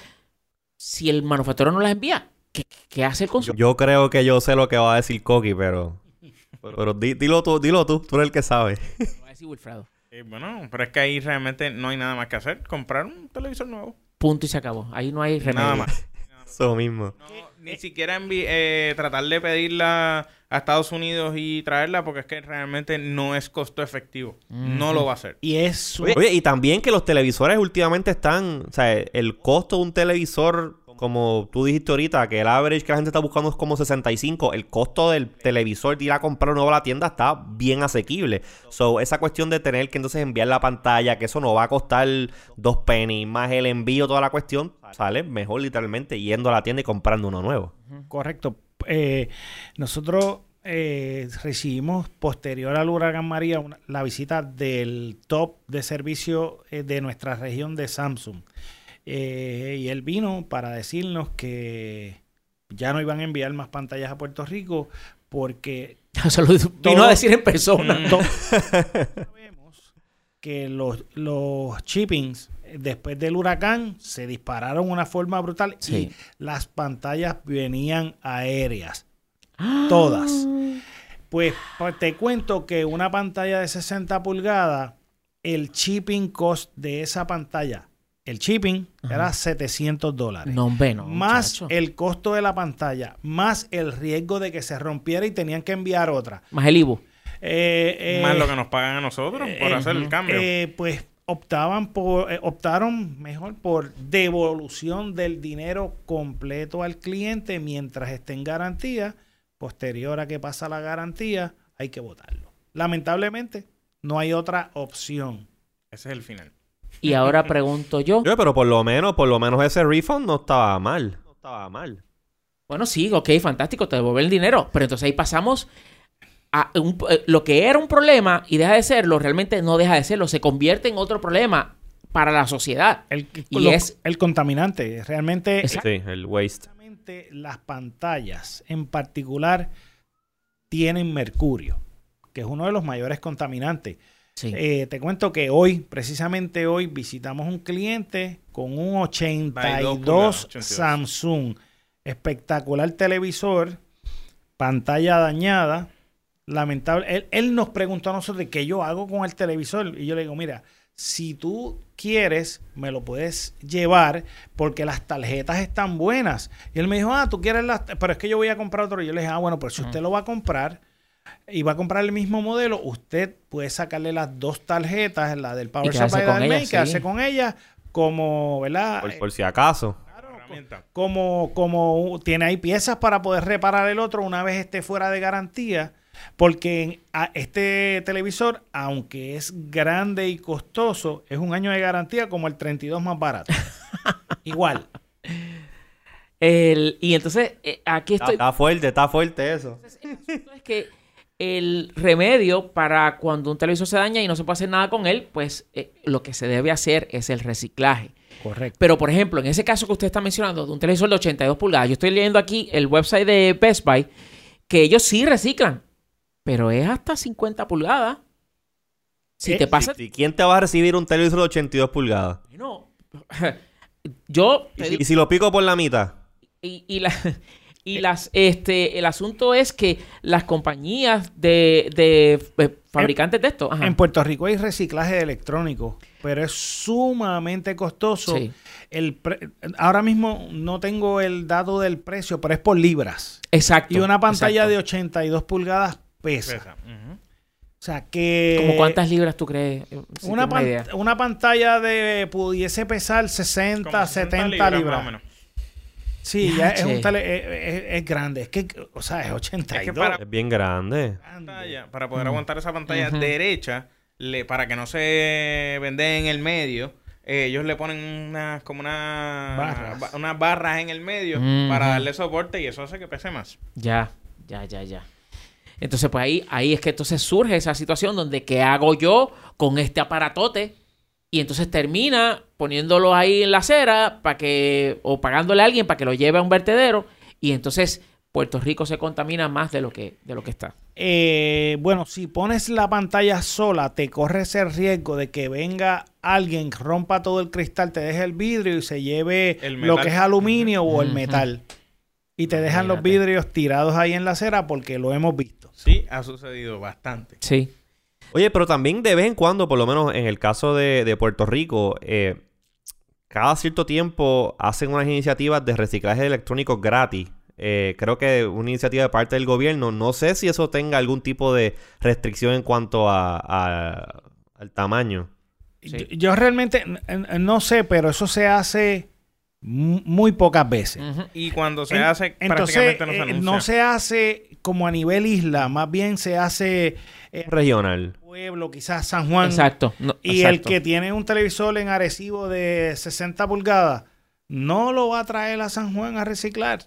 si el manufacturero no las envía, ¿qué, qué hace el consumidor? yo creo que yo sé lo que va a decir Coqui, pero. *laughs* Pero di- dilo tú, dilo tú, tú eres el que sabe. Va a *laughs* decir Wilfredo. Eh, bueno, pero es que ahí realmente no hay nada más que hacer. Comprar un televisor nuevo. Punto y se acabó. Ahí no hay remedio. Nada más. Eso mismo. No, ni siquiera eh, tratar de pedirla a Estados Unidos y traerla porque es que realmente no es costo efectivo. No lo va a hacer. Y es Oye, oye, y también que los televisores últimamente están, o sea, el costo de un televisor, como tú dijiste ahorita, que el average que la gente está buscando es como 65, el costo del televisor de ir a comprar nuevo a la tienda está bien asequible. So, esa cuestión de tener que entonces enviar la pantalla, que eso no va a costar dos pennies, más el envío, toda la cuestión, sale mejor literalmente yendo a la tienda y comprando uno nuevo. Correcto. Eh, nosotros eh, recibimos posterior al huracán María la visita del top de servicio eh, de nuestra región de Samsung. Eh, y él vino para decirnos que ya no iban a enviar más pantallas a Puerto Rico porque *laughs* Se lo vino a decir en persona. Mm. *laughs* sabemos que los, los shippings eh, después del huracán se dispararon de una forma brutal Sí. y las pantallas venían aéreas. Todas. Pues, pues te cuento que una pantalla de 60 pulgadas, el shipping cost de esa pantalla, el shipping era 700 dólares. No, más muchacho. el costo de la pantalla, más el riesgo de que se rompiera y tenían que enviar otra. Más el Ibu. Eh, eh, Más lo que nos pagan a nosotros por eh, hacer el cambio. eh, pues optaban por, eh, optaron mejor por devolución del dinero completo al cliente mientras esté en garantía. Posterior a que pasa la garantía, hay que votarlo. Lamentablemente, no hay otra opción. Ese es el final. Y ahora pregunto yo. *laughs* Yo, pero por lo menos, por lo menos ese refund no estaba mal. No estaba mal. Bueno, sí, ok, fantástico, te devuelve el dinero. Pero entonces ahí pasamos a un- eh, lo que era un problema y deja de serlo, realmente no deja de serlo, se convierte en otro problema para la sociedad. El, Y lo- es- el contaminante. Realmente, Exacto. Sí, el waste. Las pantallas en particular tienen mercurio, que es uno de los mayores contaminantes. Sí. Eh, te cuento que hoy, precisamente hoy, visitamos un cliente con un 82 pulgadas, 82. Samsung. Espectacular televisor, pantalla dañada. Lamentable. Él, él nos preguntó a nosotros qué yo hago con el televisor. Y yo le digo, mira, si tú quieres, me lo puedes llevar porque las tarjetas están buenas. Y él me dijo, ah, tú quieres las... Pero es que yo voy a comprar otro. Y yo le dije, ah, bueno, pues si usted lo va a comprar y va a comprar el mismo modelo, usted puede sacarle las dos tarjetas, la del Power quedarse Supply y Main, quedarse sí. con ella como, ¿verdad? Por, por si acaso. Herramienta. como, como tiene ahí piezas para poder reparar el otro una vez esté fuera de garantía, porque este televisor, aunque es grande y costoso, es un año de garantía como el 32 más barato. *laughs* Igual. El- y entonces, eh, aquí Está, estoy. está fuerte, está fuerte eso. es que el remedio para cuando un televisor se daña y no se puede hacer nada con él, pues eh, lo que se debe hacer es el reciclaje. Correcto. Pero, por ejemplo, en ese caso que usted está mencionando, de un televisor de 82 pulgadas, yo estoy leyendo aquí el website de Best Buy, que ellos sí reciclan, pero es hasta 50 pulgadas. Si Eh, te pasa... ¿Y quién te va a recibir un televisor de 82 pulgadas? Bueno, *laughs* yo... ¿Y si, y si lo pico por la mitad? Y, y la- *laughs* y las, este, el asunto es que las compañías de, de, eh, fabricantes de esto... ajá. En Puerto Rico hay reciclaje electrónico, pero es sumamente costoso. Sí. El pre- ahora mismo no tengo el dato del precio, pero es por libras. Exacto. Y una pantalla exacto. de 82 pulgadas pesa. O sea que... ¿Como cuántas libras tú crees? Eh, si Una, pan- una pantalla de pudiese pesar 60, Como 70 libras, libras. más o menos. Sí, ya es, un tele- es, es- es grande. Es que, o sea, es 82. para- Es bien grande. Pantalla, para poder aguantar esa pantalla derecha, le, para que no se vende en el medio, eh, ellos le ponen unas como una, Barras. ba- unas barras en el medio para darle soporte y eso hace que pese más. Ya, ya, ya, ya. Entonces, pues ahí, ahí es que entonces surge esa situación donde ¿qué hago yo con este aparatote? Y entonces termina poniéndolo ahí en la acera para que, o pagándole a alguien para que lo lleve a un vertedero. Y entonces Puerto Rico se contamina más de lo que, de lo que está. Eh, bueno, si pones la pantalla sola, te corres el riesgo de que venga alguien, rompa todo el cristal, te deje el vidrio y se lleve El lo que es aluminio o el metal. Y te dejan los vidrios tirados ahí en la acera porque lo hemos visto. Sí, ha sucedido bastante. Sí. Oye, pero también de vez en cuando, por lo menos en el caso de, de Puerto Rico, eh, cada cierto tiempo hacen unas iniciativas de reciclaje de electrónicos gratis. Eh, creo que una iniciativa de parte del gobierno. No sé si eso tenga algún tipo de restricción en cuanto a, a- al tamaño. Sí. Yo, yo realmente no sé, pero eso se hace muy pocas veces. Y cuando se En- hace, Entonces, prácticamente no se eh, anuncia. no se hace como a nivel isla, más bien se hace eh, Regional. pueblo, quizás San Juan. Exacto. no, Y el que tiene un televisor en Arecibo de 60 pulgadas, no lo va a traer a San Juan a reciclar.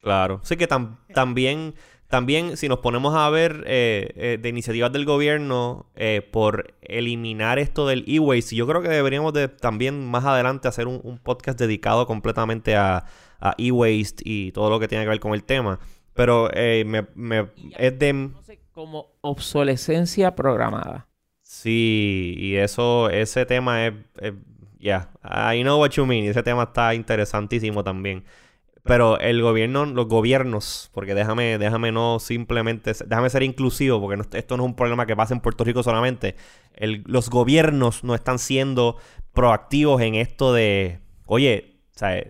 Claro. Sí que tam- también, también si nos ponemos a ver eh, eh, de iniciativas del gobierno eh, por eliminar esto del e-waste, yo creo que deberíamos de también más adelante hacer un, un podcast dedicado completamente a, a e-waste y todo lo que tiene que ver con el tema. Pero eh, me, me- es de... Como obsolescencia programada. Sí, y eso, ese tema es... es- yeah, I know what you mean. Ese tema está interesantísimo también. Pero el gobierno, los gobiernos, porque déjame, déjame no simplemente, déjame ser inclusivo, porque no- esto no es un problema que pasa en Puerto Rico solamente. El- los gobiernos no están siendo proactivos en esto de, oye,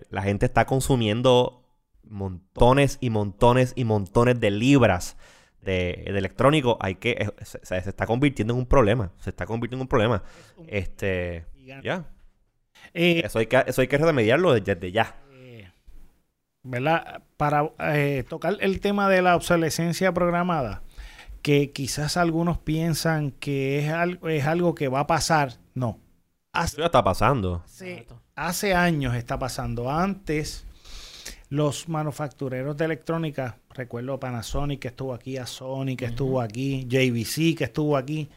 la gente está consumiendo montones y montones y montones de libras de, de electrónico. Hay que, se, se- se está convirtiendo en un problema. Se está convirtiendo en un problema. Este, ya. Eh, Eso hay que, eso hay que remediarlo desde ya. ¿Verdad? Para eh, tocar el tema de la obsolescencia programada, que quizás algunos piensan que es algo, es algo que va a pasar. No. Hace, ya está pasando. hace- hace años está pasando. Antes, los manufactureros de electrónica, recuerdo Panasonic que estuvo aquí, a Sony que estuvo aquí, JVC que estuvo aquí.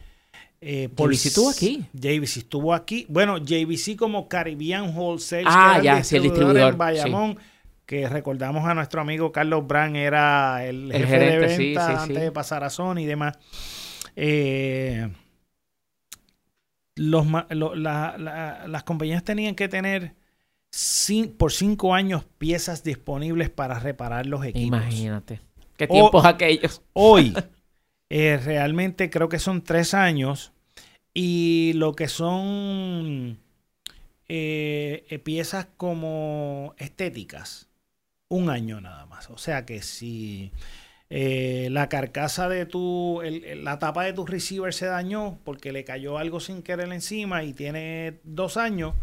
eh, JVC estuvo aquí. JVC estuvo aquí. Bueno, JVC como Caribbean Wholesale. Ah, ya, sí, el distribuidor, en Bayamón. Que recordamos a nuestro amigo Carlos Brand, era el, El jefe de gerente, venta sí, antes sí. de pasar a Sony y demás. Eh, los, lo- la- la- las compañías tenían que tener cin- por cinco años piezas disponibles para reparar los equipos. Imagínate. ¿Qué O- tiempos aquellos? Hoy, *laughs* eh, realmente creo que son tres años y lo que son eh, piezas como estéticas, un año nada más. O sea que si eh, la carcasa de tu, el- la tapa de tu receiver se dañó porque le cayó algo sin querer encima y tiene dos años,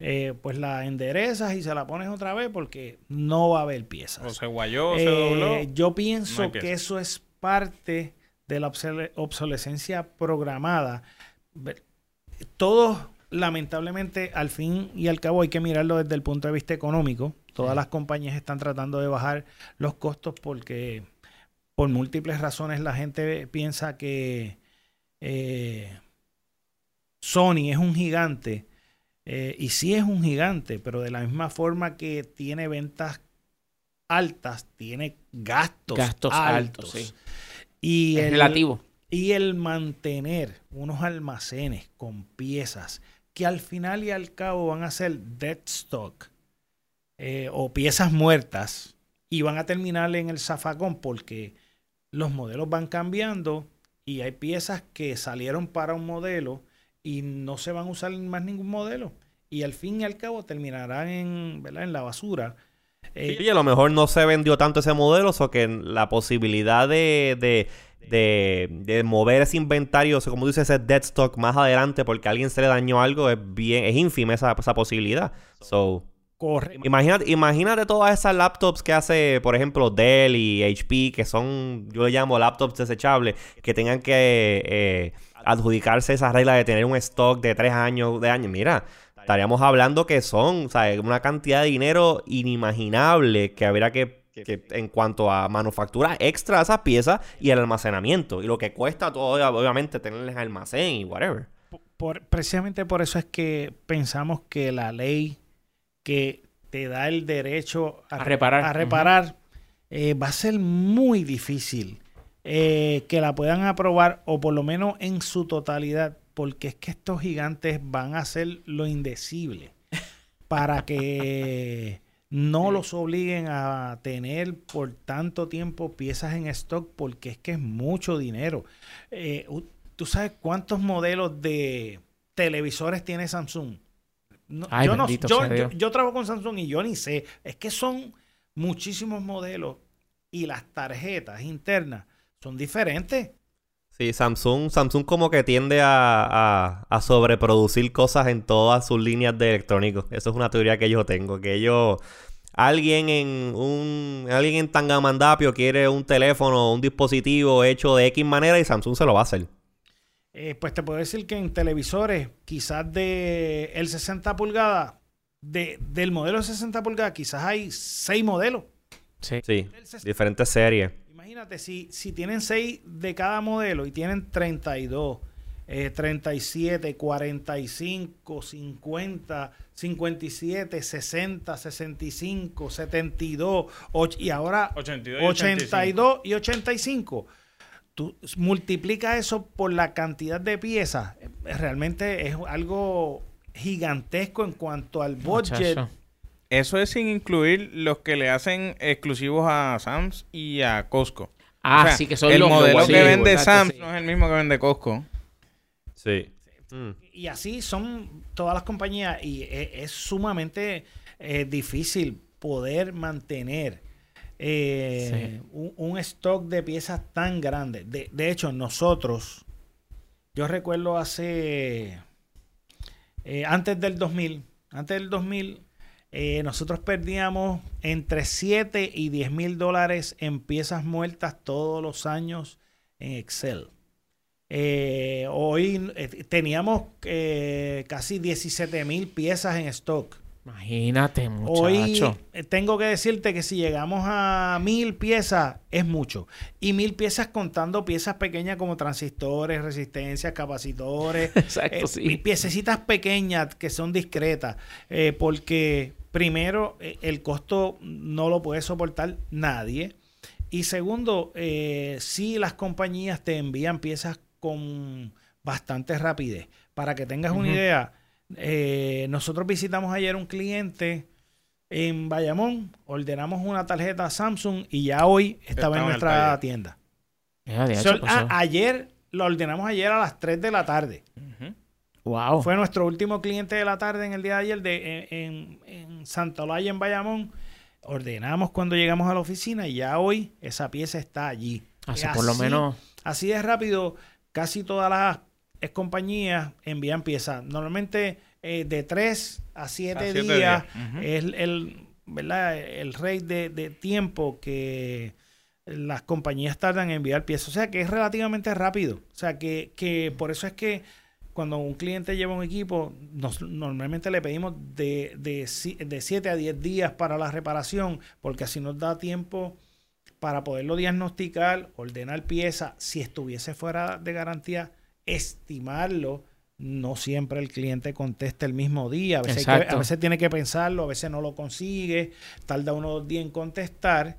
eh, pues la enderezas y se la pones otra vez porque no va a haber piezas. O se guayó, o se Eh, dobló. yo pienso no que eso es parte de la obsole- obsolescencia programada. Todos, lamentablemente, al fin y al cabo hay que mirarlo desde el punto de vista económico. Todas las compañías están tratando de bajar los costos porque por múltiples razones la gente piensa que eh, Sony es un gigante. eh, y sí es un gigante, pero de la misma forma que tiene ventas altas, tiene gastos, Gastos altos. altos, sí. Y Es el, relativo. y el mantener unos almacenes con piezas que al final y al cabo van a ser dead stock eh, o piezas muertas y van a terminar en el zafacón porque los modelos van cambiando y hay piezas que salieron para un modelo y no se van a usar más ningún modelo y al fin y al cabo terminarán en, ¿verdad? en la basura. Eh, y a lo mejor no se vendió tanto ese modelo, o que la posibilidad de, de, de, de mover ese inventario, o sea, como dice ese dead stock más adelante porque a alguien se le dañó algo, es bien, es ínfima esa, esa posibilidad. So, corre. imagínate, imagínate todas esas laptops que hace, por ejemplo, Dell y HP, que son, yo le llamo laptops desechables, que tengan que eh, adjudicarse esa regla de tener un stock de tres años, de años. Mira, estaríamos hablando que son, o sea, una cantidad de dinero inimaginable que habría que, que en cuanto a manufactura extra de esas piezas y el almacenamiento. Y lo que cuesta todo, obviamente, tenerles almacén y whatever. Por- precisamente por eso es que pensamos que la ley que te da el derecho a, A reparar. a reparar, eh, va a ser muy difícil eh, que la puedan aprobar o por lo menos en su totalidad, porque es que estos gigantes van a hacer lo indecible para que no los obliguen a tener por tanto tiempo piezas en stock, porque es que es mucho dinero. Eh, ¿Tú sabes cuántos modelos de televisores tiene Samsung? No, Ay, yo, no- yo- yo- trabajo con Samsung y yo ni sé. Es que son muchísimos modelos y las tarjetas internas son diferentes. Sí, Samsung, Samsung como que tiende a, a- a sobreproducir cosas en todas sus líneas de electrónicos. Eso es una teoría que yo tengo, que ellos... Alguien en un alguien en Tangamandapio quiere un teléfono, un dispositivo hecho de X manera y Samsung se lo va a hacer. Eh, pues te puedo decir que en televisores, quizás de el 60 pulgadas, de, del modelo 60 pulgadas, quizás hay seis modelos. Sí. Sí, Del 60. diferentes series. Imagínate, si, si tienen 6 de cada modelo y tienen 32, eh, 37, 45, 50, 57, 60, 65, 72, och- y ahora 82 y 82 y 85. Tú multiplica eso por la cantidad de piezas. eh, Realmente es algo gigantesco en cuanto al budget. Muchacho. Eso es sin incluir los que le hacen exclusivos a Sam's y a Costco. Ah, O sea, sí, que son el los modelo los que vende Exacto, Sam's sí. no es el mismo que vende Costco. Sí. Mm. Y así son todas las compañías y e- es, sumamente eh, difícil poder mantener eh, un, un stock de piezas tan grande. De, de hecho, nosotros, yo recuerdo hace, eh, antes del 2000, antes del 2000, eh, nosotros perdíamos entre 7 y 10 mil dólares en piezas muertas todos los años en Excel. Hoy teníamos casi 17 mil piezas en stock. Imagínate, Hoy muchacho. eh, tengo que decirte que si llegamos a mil piezas es mucho. Y mil piezas contando piezas pequeñas como transistores, resistencias, capacitores. *laughs* Exacto, eh, sí. Piececitas pequeñas que son discretas. eh, porque primero, eh, el costo no lo puede soportar nadie. Y segundo, eh, si las compañías te envían piezas con bastante rapidez. Para que tengas una idea, eh, nosotros visitamos ayer un cliente en Bayamón, ordenamos una tarjeta Samsung y ya hoy estaba Estaba en nuestra taller. tienda. So, ayer lo ordenamos ayer a las 3 de la tarde. wow. Fue nuestro último cliente de la tarde en el día de ayer de, en, en, en Santa Olaya, en Bayamón. Ordenamos cuando llegamos a la oficina y ya hoy esa pieza está allí. Así, Y por lo así- menos. Así de rápido, casi todas las eh, compañías envían piezas. Normalmente eh, de 3 a 7 A siete días, es el, ¿verdad? el rate de, de tiempo que las compañías tardan en enviar piezas. O sea que es relativamente rápido. O sea que, que por eso es que cuando un cliente lleva un equipo, nos- normalmente le pedimos de, de, de 7 a 10 días para la reparación, porque así nos da tiempo para poderlo diagnosticar, ordenar piezas, si estuviese fuera de garantía, estimarlo. No siempre el cliente contesta el mismo día. A veces, que- a veces tiene que pensarlo, a veces no lo consigue, tarda uno o dos días en contestar.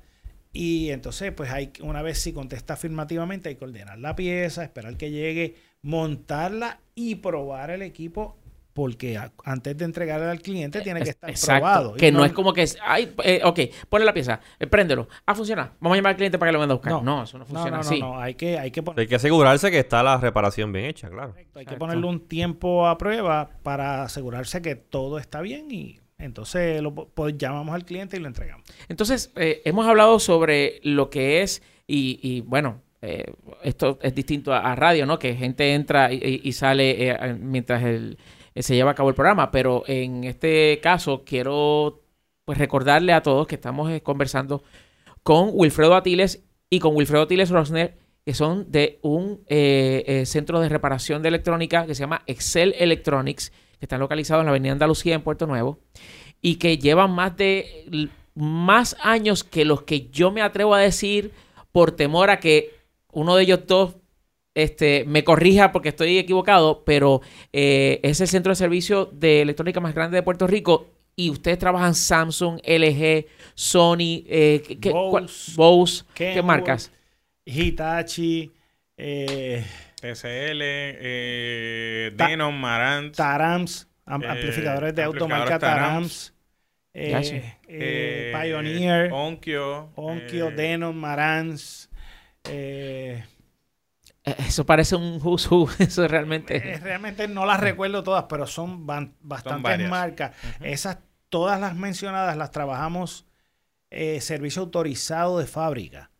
Y entonces, pues hay una vez si contesta afirmativamente, hay que ordenar la pieza, esperar que llegue, montarla y probar el equipo, porque antes de entregarle al cliente tiene que estar Exacto. probado. Que no es como que. es, Ay, eh, ok, ponle la pieza, eh, préndelo. Ah, funciona. Vamos a llamar al cliente para que lo venda a buscar. No, No. eso no funciona no, no, así. no, hay que, hay que poner Hay que asegurarse que está la reparación bien hecha, claro. Correcto, Hay que ponerle un tiempo a prueba para asegurarse que todo está bien y entonces lo, pues llamamos al cliente y lo entregamos. Entonces, eh, hemos hablado sobre lo que es, y, y, bueno, eh, esto es distinto a, a radio, ¿no? Que gente entra y, y- y sale eh, mientras el- se lleva a cabo el programa, pero en este caso quiero pues recordarle a todos que estamos eh, conversando con Wilfredo Atiles y con Wilfredo Atiles Rosner, que son de un eh, eh, centro de reparación de electrónica que se llama Excel Electronics, que están localizados en la Avenida Andalucía en Puerto Nuevo y que llevan más de más años que los que yo me atrevo a decir por temor a que uno de ellos dos este, me corrija porque estoy equivocado, pero eh, es el centro de servicio de electrónica más grande de Puerto Rico y ustedes trabajan Samsung, LG, Sony, eh, ¿qué, qué- cuál- Bose, Bose, ¿qué Kenwood, marcas? Hitachi, eh, TCL, eh, Ta- Denon, Marantz, Tarams, am- Eh, amplificadores de automarca Tarams. Eh, eh, eh, Pioneer, Onkyo, Onkyo, eh, Denon, Marantz. eh, Eh, Eso parece un who's who, *laughs* eso realmente. eh, realmente no las recuerdo todas, pero son bastantes marcas. Esas, todas las mencionadas las trabajamos eh, servicio autorizado de fábrica.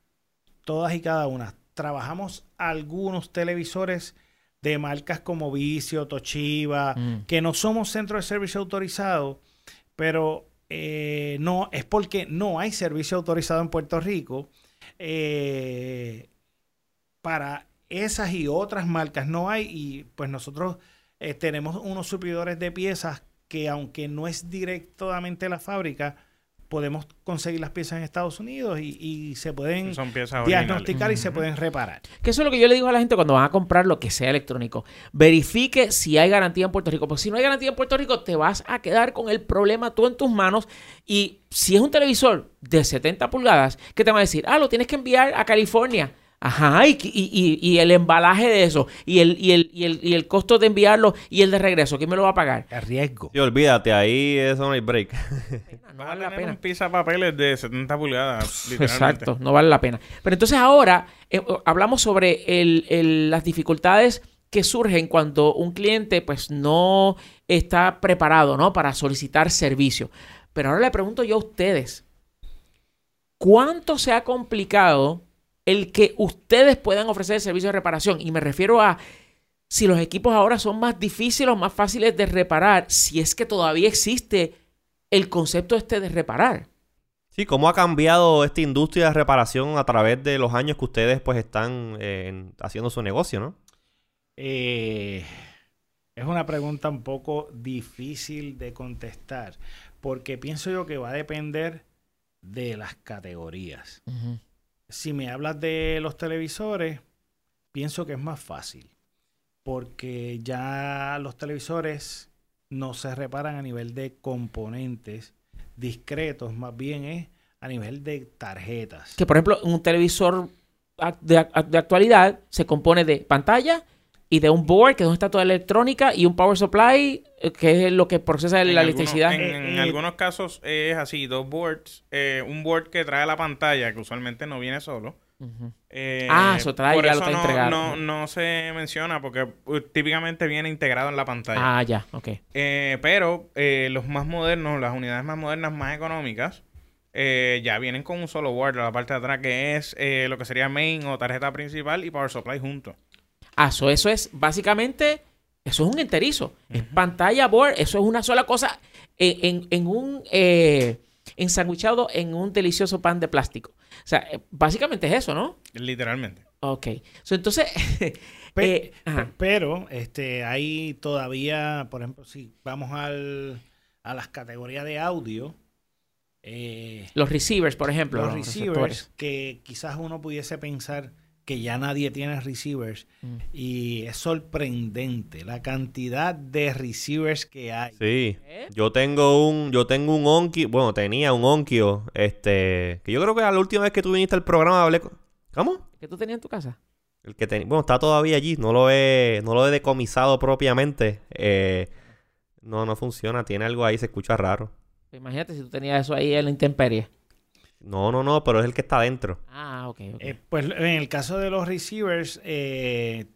Todas y cada una. Trabajamos algunos televisores de marcas como Vicio, Toshiba, Mm. que no somos centro de servicio autorizado, pero eh, no, es porque no hay servicio autorizado en Puerto Rico. Eh, para esas y otras marcas no hay, y pues nosotros eh, tenemos unos suplidores de piezas que aunque no es directamente la fábrica, podemos conseguir las piezas en Estados Unidos y, y se pueden son piezas originales. diagnosticar y se pueden reparar. Que eso es lo que yo le digo a la gente cuando van a comprar lo que sea electrónico. Verifique si hay garantía en Puerto Rico. Porque si no hay garantía en Puerto Rico, te vas a quedar con el problema tú en tus manos. Y si es un televisor de 70 pulgadas, ¿qué te van a decir? Ah, lo tienes que enviar a California. Ajá, y, y- y- y el embalaje de eso, y el, y, el, y, el, y el costo de enviarlo y el de regreso, ¿quién me lo va a pagar? El riesgo. Sí, olvídate, ahí eso no hay break. *laughs* No vale la pena. un pizza papeles de 70 pulgadas, *laughs* literalmente. Exacto, no vale la pena. Pero entonces ahora eh, hablamos sobre el- el- las dificultades que surgen cuando un cliente pues no está preparado ¿no? para solicitar servicio. Pero ahora le pregunto yo a ustedes, ¿cuánto se ha complicado el que ustedes puedan ofrecer servicio de reparación? Y me refiero a si los equipos ahora son más difíciles o más fáciles de reparar, si es que todavía existe el concepto este de reparar. Sí, ¿cómo ha cambiado esta industria de reparación a través de los años que ustedes pues están eh, en- haciendo su negocio, no? Eh, es una pregunta un poco difícil de contestar, porque pienso yo que va a depender de las categorías. Si me hablas de los televisores, pienso que es más fácil, porque ya los televisores no se reparan a nivel de componentes discretos, más bien es a nivel de tarjetas. Que por ejemplo, un televisor de, de actualidad se compone de pantalla y de un board, que es donde está toda la electrónica, y un power supply, eh, que es lo que procesa En la algunos- electricidad. En, Eh, en eh, algunos casos es así, dos boards. eh, un board que trae la pantalla, que usualmente no viene solo. Eh, Ah, eso trae, por ya lo eso está no, entregado. No, no se menciona porque uh, típicamente viene integrado en la pantalla. Ah, ya, ok. Eh, pero eh, los más modernos, las unidades más modernas, más económicas, eh, ya vienen con un solo board, la parte de atrás, que es eh, lo que sería main o tarjeta principal y power supply juntos. Ah, so eso es básicamente, eso es un enterizo. Es pantalla, board, eso es una sola cosa en, en- en un eh, ensanguichado en un delicioso pan de plástico. O sea, eh, básicamente es eso, ¿no? Literalmente. Ok. So, entonces, *laughs* Pe- eh, pero este hay todavía, por ejemplo, si vamos al, a las categorías de audio, eh, los receivers, por ejemplo. los los receivers, receptores. que quizás uno pudiese pensar que ya nadie tiene receivers, Mm. y es sorprendente la cantidad de receivers que hay. Sí. ¿Eh? Yo tengo un, yo tengo un Onkyo, bueno, tenía un Onkyo, este, que yo creo que la última vez que tú viniste al programa hablé con... ¿Cómo? ¿Qué tú tenías en tu casa? El que ten- bueno, está todavía allí, no lo he, no lo he decomisado propiamente. Eh, no, no funciona, tiene algo ahí, se escucha raro. Imagínate si tú tenías eso ahí en la intemperie. No, no, no, pero es el que está adentro. Ah, ok. ok. Eh, pues en el caso de los receivers, eh,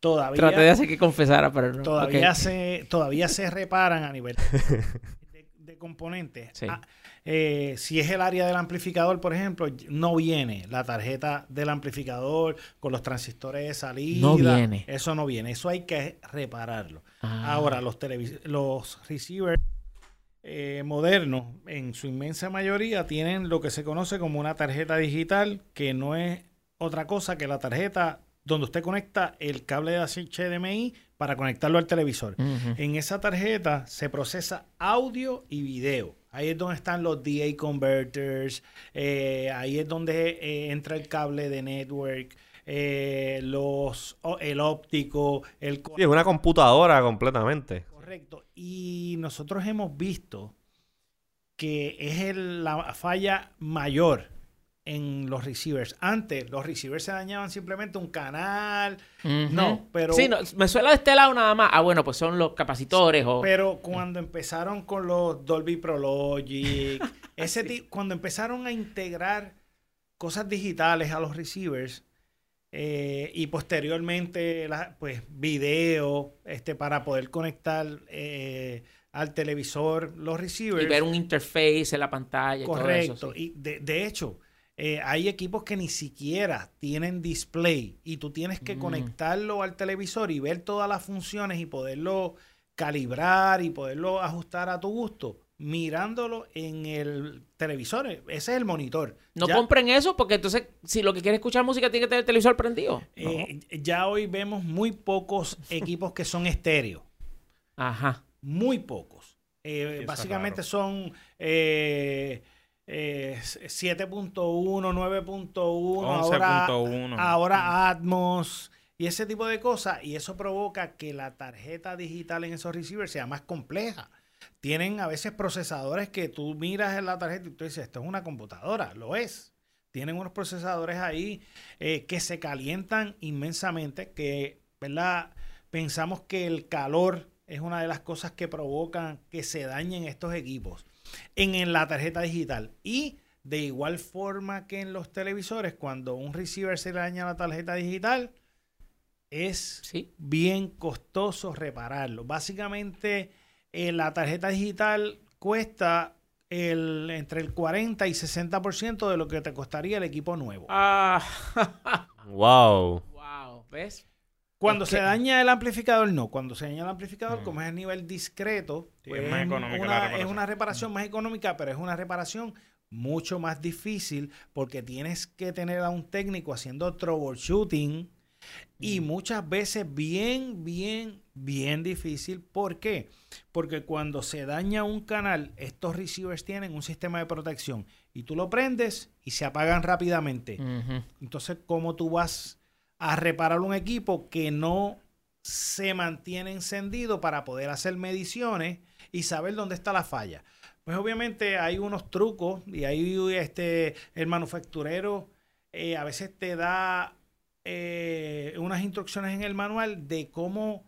todavía... Traté de hacer que confesara, pero no. todavía se todavía se reparan a nivel *laughs* de, de componentes. Sí. Ah, eh, si es el área del amplificador, por ejemplo, no viene la tarjeta del amplificador con los transistores de salida. No viene. Eso no viene. Eso hay que repararlo. Ah. Ahora, los, televis- los receivers eh, modernos, en su inmensa mayoría, tienen lo que se conoce como una tarjeta digital, que no es otra cosa que la tarjeta donde usted conecta el cable de HDMI para conectarlo al televisor. En esa tarjeta se procesa audio y video. Ahí es donde están los DA converters, eh, ahí es donde eh, entra el cable de network, eh, los, el óptico, el Sí, es una computadora completamente. Correcto. Y nosotros hemos visto que es el- la falla mayor en los receivers. Antes los receivers se dañaban simplemente un canal. No, pero- Sí, no, me suena de este lado nada más. Ah, bueno, pues son los capacitores o... pero cuando empezaron con los Dolby Pro Logic, *laughs* ese ti- cuando empezaron a integrar cosas digitales a los receivers eh, y posteriormente la- pues video este para poder conectar eh, al televisor los receivers y ver un interface en la pantalla. y todo Correcto. eso, sí. Y de, de hecho, eh, hay equipos que ni siquiera tienen display y tú tienes que Mm. conectarlo al televisor y ver todas las funciones y poderlo calibrar y poderlo ajustar a tu gusto mirándolo en el televisor. Ese es el monitor. No Ya- compren eso porque entonces, si lo que quiere escuchar música, tiene que tener el televisor prendido. No. eh, ya hoy vemos muy pocos *laughs* equipos que son estéreo. Ajá. muy pocos. Eh, básicamente raro. son eh, eh, 7.1, 9.1, ahora, 11.1. ahora Atmos y ese tipo de cosas. Y eso provoca que la tarjeta digital en esos receivers sea más compleja. Tienen a veces procesadores que tú miras en la tarjeta y tú dices, esto es una computadora, lo es. Tienen unos procesadores ahí eh, que se calientan inmensamente, que, ¿verdad? Pensamos que el calor es una de las cosas que provocan que se dañen estos equipos en, en la tarjeta digital. Y de igual forma que en los televisores, cuando un receiver se le daña la tarjeta digital, es Sí. bien costoso repararlo. Básicamente, eh, la tarjeta digital cuesta el, entre el 40 y 60% de lo que te costaría el equipo nuevo. Ah, *laughs* Wow. wow. ¿Ves? Cuando es se que- daña el amplificador, no. Cuando se daña el amplificador, Mm. como es a nivel discreto, Sí, pues es más la una, es reparación. una reparación más económica, pero es una reparación mucho más difícil porque tienes que tener a un técnico haciendo troubleshooting y muchas veces bien, bien, bien difícil. ¿Por qué? Porque cuando se daña un canal, estos receivers tienen un sistema de protección y tú lo prendes y se apagan rápidamente. Entonces, ¿cómo tú vas a reparar un equipo que no se mantiene encendido para poder hacer mediciones y saber dónde está la falla? Pues obviamente hay unos trucos y ahí este, el manufacturero eh, a veces te da eh, unas instrucciones en el manual de cómo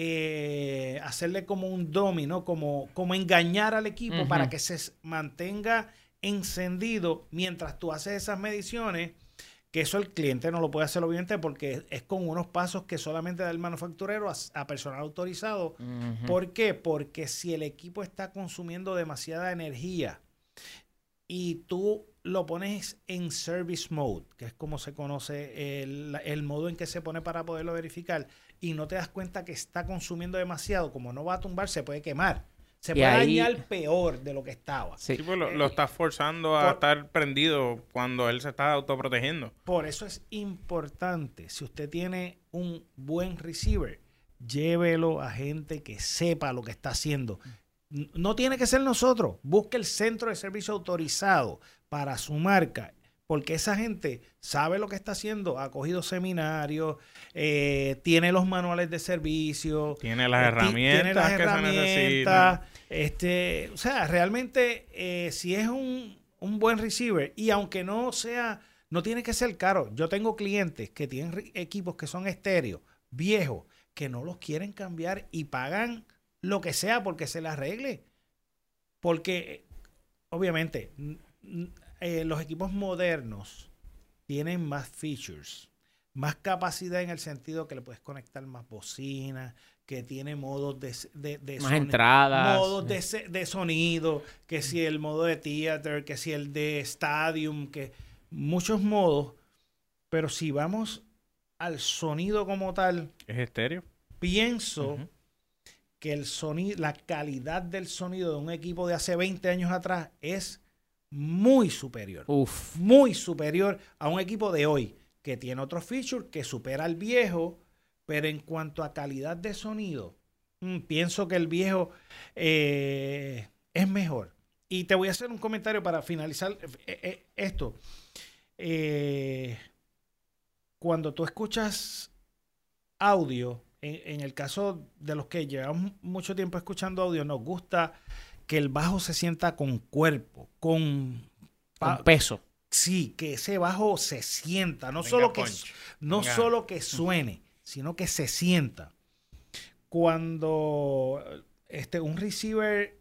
eh, hacerle como un domino, como, como engañar al equipo para que se mantenga encendido mientras tú haces esas mediciones, que eso el cliente no lo puede hacer obviamente porque es con unos pasos que solamente da el manufacturero a, a personal autorizado. ¿Por qué? Porque si el equipo está consumiendo demasiada energía y tú lo pones en service mode, que es como se conoce el, el modo en que se pone para poderlo verificar, y no te das cuenta que está consumiendo demasiado, como no va a tumbar, se puede quemar. Se Y puede ahí- dañar peor de lo que estaba. Sí. Sí, pues lo, lo estás forzando a Por- estar prendido cuando él se está autoprotegiendo. Por eso es importante, si usted tiene un buen receiver, llévelo a gente que sepa lo que está haciendo. No tiene que ser nosotros. Busque el centro de servicio autorizado para su marca, porque esa gente sabe lo que está haciendo, ha cogido seminarios, eh, tiene los manuales de servicio, Tiene las eh, herramientas tiene las que herramientas, se necesitan. Este, o sea, realmente, eh, si es un, un buen receiver, y aunque no sea, no tiene que ser caro. Yo tengo clientes que tienen equipos que son estéreos, viejos, que no los quieren cambiar y pagan lo que sea porque se les arregle. Porque, obviamente, eh, los equipos modernos tienen más features, más capacidad en el sentido que le puedes conectar más bocinas, que tiene modos de, de, de Más entradas. modos de, se- de sonido, que si el modo de theater, que si el de stadium, que muchos modos, pero si vamos al sonido como tal, Es estéreo. pienso que el sonido, la calidad del sonido de un equipo de hace 20 años atrás es muy superior. Uf. Muy superior a un equipo de hoy. que tiene otro feature que supera al viejo, pero en cuanto a calidad de sonido, mm, pienso que el viejo eh, es mejor. Y te voy a hacer un comentario para finalizar eh, eh, esto. Cuando tú escuchas audio, en, en el caso de los que llevamos mucho tiempo escuchando audio, nos gusta que el bajo se sienta con cuerpo, con... peso. Sí, que ese bajo se sienta, no Venga, solo que punch. no Venga. solo que suene, sino que se sienta. Cuando este, un receiver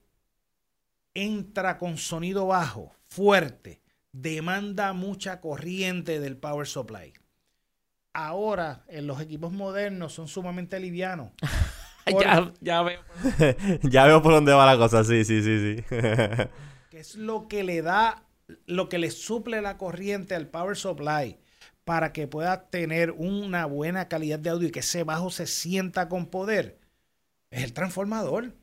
entra con sonido bajo, fuerte, demanda mucha corriente del power supply. Ahora, en los equipos modernos son sumamente livianos. *laughs* *laughs* Por- Ya, ya veo. *laughs* ya veo por dónde va la cosa, sí, sí, sí, sí. *laughs* que es lo que le da, lo que le suple la corriente al power supply para que pueda tener una buena calidad de audio y que ese bajo se sienta con poder, es el transformador.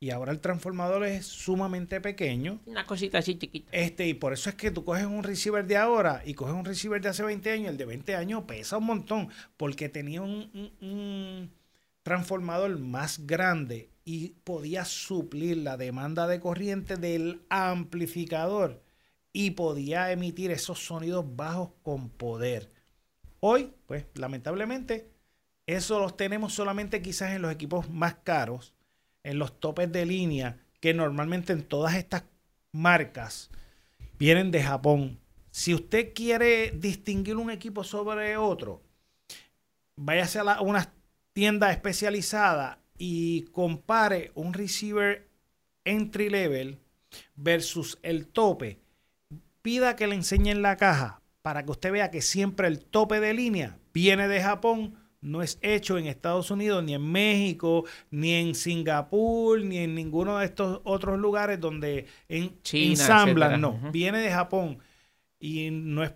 Y ahora el transformador es sumamente pequeño. Una cosita así chiquita. Este, y por eso es que tú coges un receiver de ahora y coges un receiver de hace 20 años, el de 20 años pesa un montón, porque tenía un, un- un transformador más grande y podía suplir la demanda de corriente del amplificador y podía emitir esos sonidos bajos con poder. Hoy, pues lamentablemente, eso los tenemos solamente quizás en los equipos más caros, en los topes de línea, que normalmente en todas estas marcas vienen de Japón. Si usted quiere distinguir un equipo sobre otro, váyase a la- una tienda especializada y compare un receiver entry level versus el tope. Pida que le enseñen la caja para que usted vea que siempre el tope de línea viene de Japón, no es hecho en Estados Unidos, ni en México, ni en Singapur, ni en ninguno de estos otros lugares donde en, China, ensamblan. etcétera. No, viene de Japón. Y no es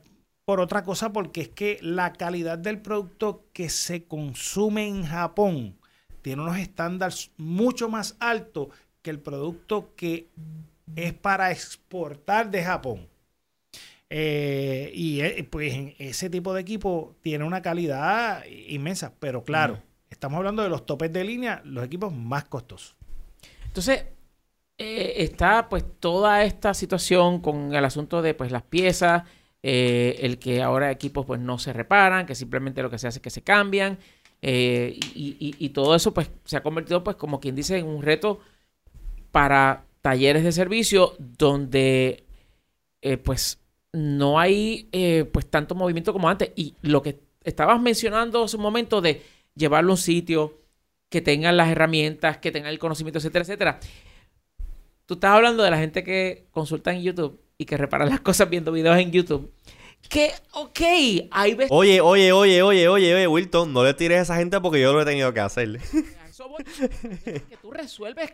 por otra cosa, porque es que la calidad del producto que se consume en Japón tiene unos estándares mucho más altos que el producto que es para exportar de Japón. Eh, y eh, pues ese tipo de equipo tiene una calidad inmensa, pero claro, estamos hablando de los topes de línea, los equipos más costosos. Entonces, eh, está pues toda esta situación con el asunto de pues las piezas, eh, el que ahora equipos pues no se reparan, que simplemente lo que se hace es que se cambian, eh, y, todo eso pues se ha convertido pues como quien dice en un reto para talleres de servicio donde eh, pues no hay pues tanto movimiento como antes. Y lo que estabas mencionando hace un momento de llevarlo a un sitio, que tengan las herramientas, que tengan el conocimiento, etcétera, etcétera. Tú estás hablando de la gente que consulta en YouTube y que repara las cosas viendo videos en YouTube. Que, ok, hay veces... Oye, oye, oye, oye, oye, oye, Wilton, no le tires a esa gente porque yo lo he tenido que hacer. Eso voy. *laughs* que tú resuelves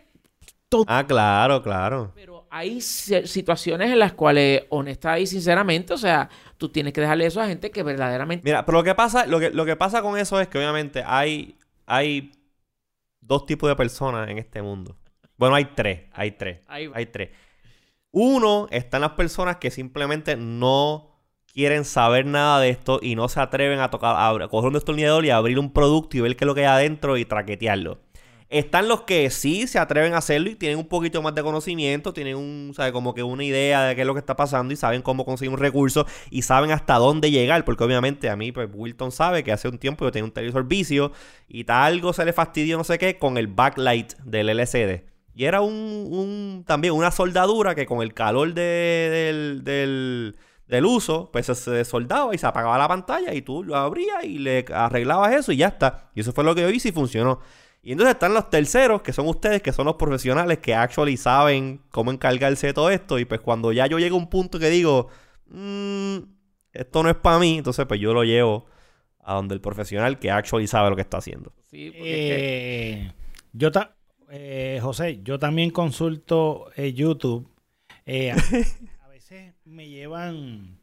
ah, claro, claro. Pero hay si- situaciones en las cuales, honesta y sinceramente, o sea, tú tienes que dejarle eso a gente que verdaderamente... Mira, pero lo que pasa, lo que, lo que pasa con eso es que obviamente hay, hay dos tipos de personas en este mundo. Bueno, hay tres, hay tres. Hay tres. Uno, están las personas que simplemente no quieren saber nada de esto y no se atreven a tocar, a coger un destornillador y abrir un producto y ver qué es lo que hay adentro y traquetearlo. Están los que sí se atreven a hacerlo y tienen un poquito más de conocimiento, tienen un, ¿sabe? como que una idea de qué es lo que está pasando y saben cómo conseguir un recurso y saben hasta dónde llegar, porque obviamente a mí, pues Wilton sabe que hace un tiempo yo tenía un televisor vicio y tal algo se le fastidió no sé qué con el backlight del LCD. Y era un, un- también una soldadura que con el calor de- del, del, del uso, pues se, soldaba y se apagaba la pantalla y tú lo abrías y le arreglabas eso y ya está. Y eso fue lo que yo hice y funcionó. Y entonces están los terceros, que son ustedes, que son los profesionales que actually saben cómo encargarse de todo esto. Y pues cuando ya yo llego a un punto que digo, "Mm, esto no es para mí, entonces pues yo lo llevo a donde el profesional que actually sabe lo que está haciendo. Sí, porque es que- Eh, yo ta- eh, José, yo también consulto eh, YouTube. Eh, a, *laughs* a veces me llevan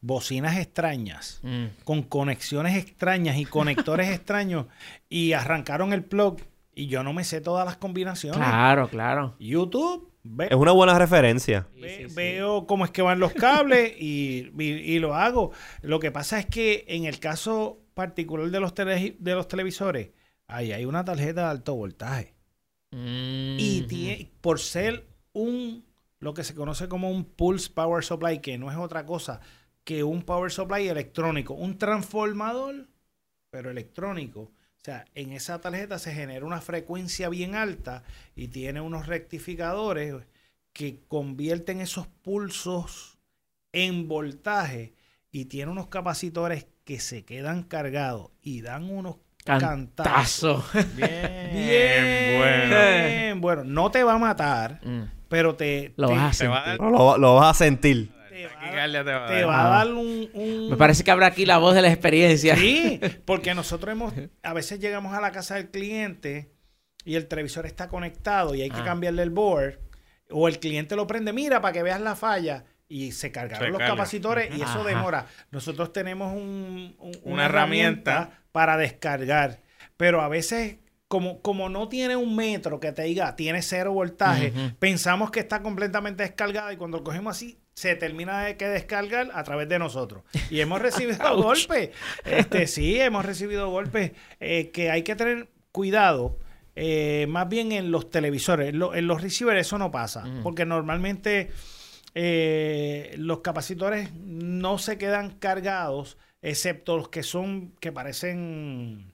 bocinas extrañas Mm. con conexiones extrañas y conectores *laughs* extraños y arrancaron el plug y yo no me sé todas las combinaciones. Claro, claro. YouTube, ve- Es una buena referencia. Sí, ve- sí, sí. veo cómo es que van los cables y, y- y lo hago. Lo que pasa es que en el caso particular de los, tele- de los televisores, ahí hay una tarjeta de alto voltaje. Y Mm. tie- por ser un, lo que se conoce como un pulse power supply, que no es otra cosa que un power supply electrónico, un transformador, pero electrónico. O sea, en esa tarjeta se genera una frecuencia bien alta y tiene unos rectificadores que convierten esos pulsos en voltaje y tiene unos capacitores que se quedan cargados y dan unos. Cantazo. *laughs* Bien, Bien, bueno. bien, bueno, no te va a matar, Mm. pero te, Lo te, vas a sentir. Lo, lo vas a sentir. te va, a- Taquicardia te va a te dar. va a Ah. dar un, un- Me parece que habrá aquí la voz de la experiencia. Sí, porque nosotros hemos, a veces llegamos a la casa del cliente y el televisor está conectado y hay que Ah. cambiarle el board, o el cliente lo prende, mira, para que veas la falla, y se cargaron Se los carga. capacitores y eso Ajá. demora. Nosotros tenemos un- un- una, Una herramienta, herramienta. para descargar, pero a veces... Como, como no tiene un metro que te diga tiene cero voltaje, pensamos que está completamente descargada y cuando lo cogemos así se termina de que descargar a través de nosotros. Y hemos recibido *laughs* golpes. Este, sí, hemos recibido golpes eh, que hay que tener cuidado. eh, más bien en los televisores, en, lo- en los receivers eso no pasa, porque normalmente eh, los capacitores no se quedan cargados, excepto los que son, que parecen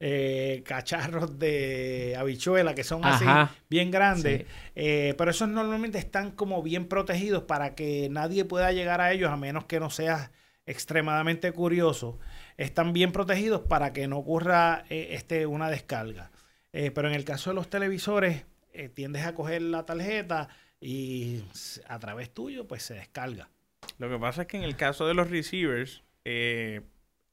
eh, cacharros de habichuela, que son así, bien grandes. Sí. Eh, pero esos normalmente están como bien protegidos para que nadie pueda llegar a ellos a menos que no seas extremadamente curioso. Están bien protegidos para que no ocurra este, una descarga. Pero en el caso de los televisores, tiendes a coger la tarjeta y a través tuyo pues se descarga. Lo que pasa es que en el caso de los receivers eh,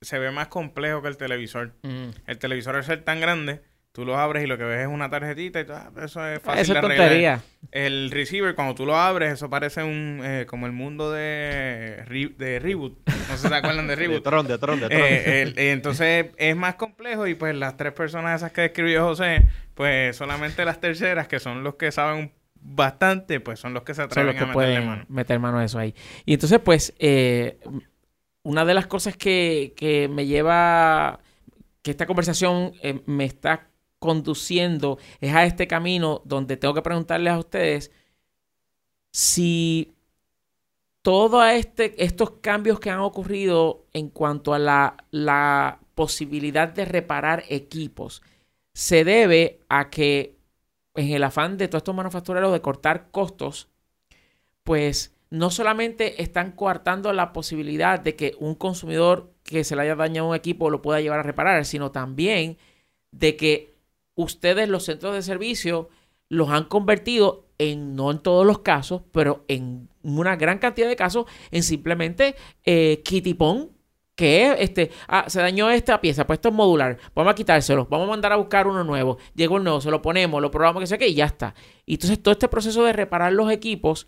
se ve más complejo que el televisor. Mm. El televisor al ser tan grande, tú lo abres y lo que ves es una tarjetita y tú, ah, eso es fácil Eso de es arreglar. tontería. El receiver, cuando tú lo abres, eso parece un eh, como el mundo de, Re- de Reboot. No sé si se acuerdan de *laughs* De Reboot. Tron, de Tron, de Tron. Eh, el- entonces es más complejo y pues las tres personas esas que describió José, pues solamente las terceras, que son los que saben bastante, pues son los que se son atreven los que a meterle pueden mano. meter mano a eso ahí. Y entonces, pues, eh, una de las cosas que, que me lleva, que esta conversación eh, me está conduciendo es a este camino donde tengo que preguntarles a ustedes si todos este, estos cambios que han ocurrido en cuanto a la, la posibilidad de reparar equipos se debe a que en el afán de todos estos manufactureros de cortar costos, pues no solamente están coartando la posibilidad de que un consumidor que se le haya dañado un equipo lo pueda llevar a reparar, sino también de que ustedes, los centros de servicio, los han convertido en, no en todos los casos, pero en una gran cantidad de casos, en simplemente eh, kitipón, que es, este, ah, se dañó esta pieza, pues esto es modular, vamos a quitárselo, vamos a mandar a buscar uno nuevo, llegó el nuevo, se lo ponemos, lo probamos, que sé qué, y ya está. Y entonces todo este proceso de reparar los equipos,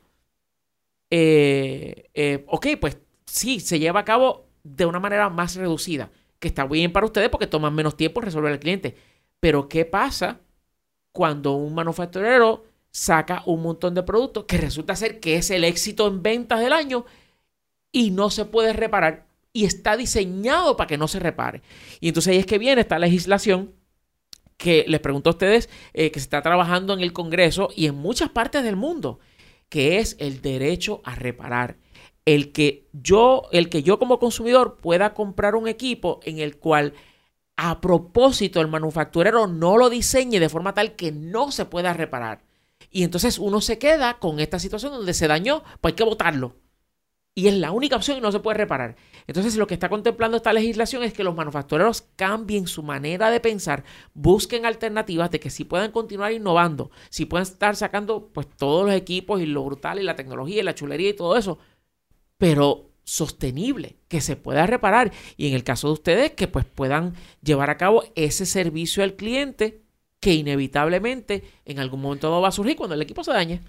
eh, eh, ok, pues sí, se lleva a cabo de una manera más reducida, que está bien para ustedes porque toman menos tiempo resolver al cliente. Pero ¿qué pasa cuando un manufacturero saca un montón de productos que resulta ser que es el éxito en ventas del año y no se puede reparar y está diseñado para que no se repare? Y entonces ahí es que viene esta legislación que les pregunto a ustedes, eh, que se está trabajando en el Congreso y en muchas partes del mundo, que es el derecho a reparar. El que yo, el que yo como consumidor pueda comprar un equipo en el cual a propósito el manufacturero no lo diseñe de forma tal que no se pueda reparar. Y entonces uno se queda con esta situación donde se dañó, pues hay que botarlo. Y es la única opción y no se puede reparar. Entonces lo que está contemplando esta legislación es que los manufactureros cambien su manera de pensar, busquen alternativas de que sí puedan continuar innovando, si pueden estar sacando pues todos los equipos y lo brutal y la tecnología y la chulería y todo eso, pero sostenible, que se pueda reparar. Y en el caso de ustedes, que pues puedan llevar a cabo ese servicio al cliente que inevitablemente en algún momento va a surgir cuando el equipo se dañe.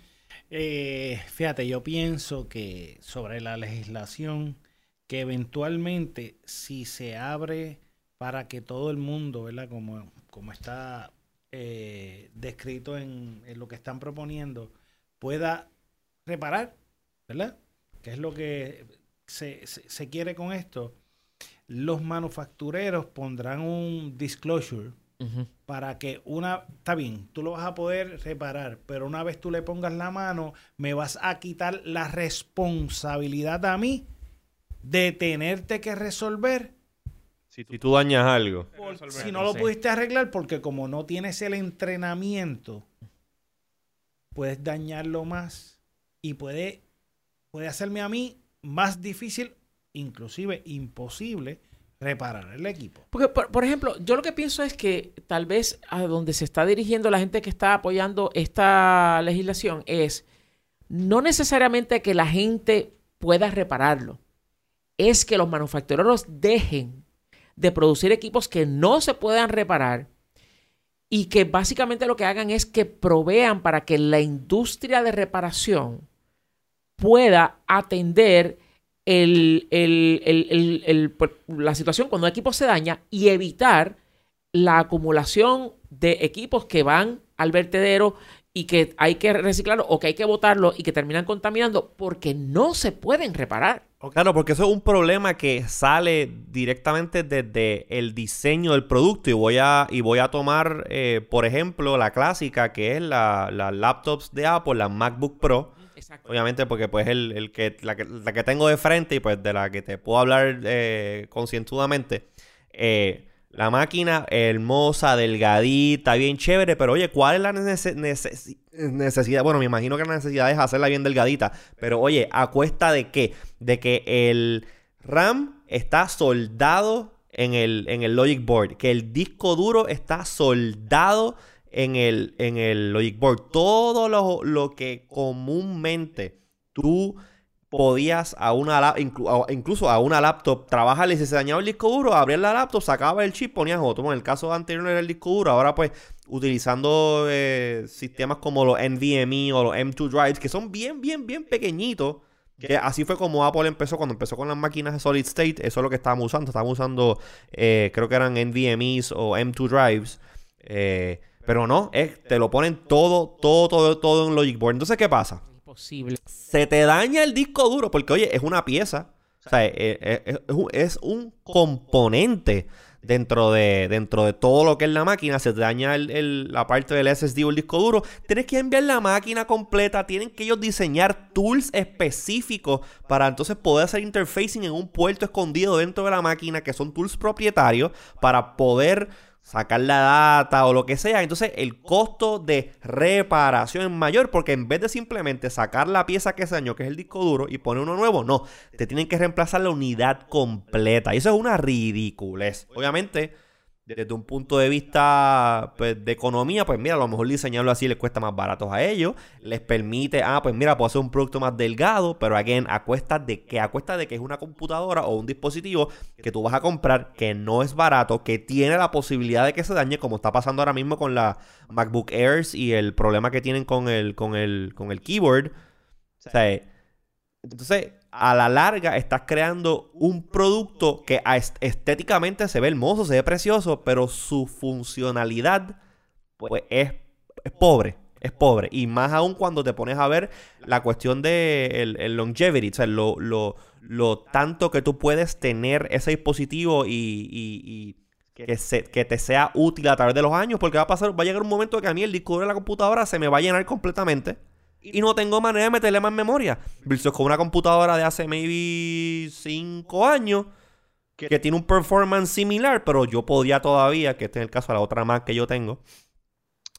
Eh, fíjate, yo pienso que sobre la legislación, que eventualmente si se abre para que todo el mundo, ¿verdad? Como, como está eh, descrito en, lo que están proponiendo pueda reparar, ¿verdad? Que es lo que se, se- se quiere con esto. Los manufactureros pondrán un disclosure Para que una, está bien, tú lo vas a poder reparar, pero una vez tú le pongas la mano, me vas a quitar la responsabilidad a mí de tenerte que resolver Si, si tú dañas algo. por- si no lo sí. pudiste arreglar, porque como no tienes el entrenamiento, puedes dañarlo más y puede, puede hacerme a mí más difícil, inclusive imposible, reparar el equipo. Porque, por, por ejemplo, yo lo que pienso es que tal vez a donde se está dirigiendo la gente que está apoyando esta legislación es no necesariamente que la gente pueda repararlo, es que los manufactureros dejen de producir equipos que no se puedan reparar y que básicamente lo que hagan es que provean para que la industria de reparación pueda atender el- pues, la situación cuando un equipo se daña y evitar la acumulación de equipos que van al vertedero y que hay que reciclarlo o que hay que botarlo y que terminan contaminando porque no se pueden reparar. Claro, porque eso es un problema que sale directamente desde el diseño del producto. Y voy a, y voy a tomar, eh, por ejemplo, la clásica, que es la, las laptops de Apple, la MacBook Pro. Exacto. Obviamente, porque pues el, el que, la, que, la que tengo de frente y pues de la que te puedo hablar eh, concienzudamente. Eh, la máquina hermosa, delgadita, bien chévere, pero oye, ¿cuál es la nece- necesi- necesidad? Bueno, me imagino que la necesidad es hacerla bien delgadita, pero oye, ¿a cuesta de qué? De que el RAM está soldado en el, en el Logic Board, que el disco duro está soldado en el, en el Logic Board. Todo lo, lo que comúnmente tú podías a una incluso a una laptop trabajarle y si se dañaba el disco duro, abrías la laptop, sacabas el chip, ponías otro. Bueno, en el caso anterior era el disco duro, ahora pues utilizando eh, sistemas como los NVMe o los M2 drives que son bien, bien, bien pequeñitos. Que así fue como Apple empezó cuando empezó con las máquinas de Solid State. Eso es lo que estábamos usando. Estábamos usando, eh, creo que eran NVMe's o M2 drives. Eh, pero no, es, te lo ponen todo, todo, todo, todo en Logic Board. Entonces, ¿qué pasa? Imposible. se te daña el disco duro porque, oye, es una pieza. O sea, eh, eh, es, es un- es un componente dentro de, dentro de todo lo que es la máquina. Se te daña el- el- la parte del SSD o el disco duro. Tienes que enviar la máquina completa. Tienen que ellos diseñar tools específicos para entonces poder hacer interfacing en un puerto escondido dentro de la máquina, que son tools propietarios, para poder sacar la data o lo que sea. Entonces el costo de reparación es mayor porque en vez de simplemente sacar la pieza que se dañó, que es el disco duro, y poner uno nuevo, no. Te tienen que reemplazar la unidad completa. Y eso es una ridiculez. Obviamente, desde un punto de vista pues, de economía, pues mira, a lo mejor diseñarlo así les cuesta más baratos a ellos. Les permite, ah, pues mira, puedo hacer un producto más delgado, pero again, a cuesta de que, a cuesta de que es una computadora o un dispositivo que tú vas a comprar que no es barato, que tiene la posibilidad de que se dañe, como está pasando ahora mismo con la MacBook Airs y el problema que tienen con el, con el, con el keyboard. O sea, entonces, a la larga estás creando un producto que estéticamente se ve hermoso, se ve precioso, pero su funcionalidad pues es, es pobre, es pobre. Y más aún cuando te pones a ver la cuestión de el, el longevity, o sea, lo, lo, lo tanto que tú puedes tener ese dispositivo y, y- y que, se- que te sea útil a través de los años, porque va a pasar, va a llegar un momento que a mí el disco de la computadora se me va a llenar completamente y no tengo manera de meterle más memoria. Versus con una computadora de hace maybe 5 años que tiene un performance similar, pero yo podía todavía, que este es el caso de la otra Mac que yo tengo,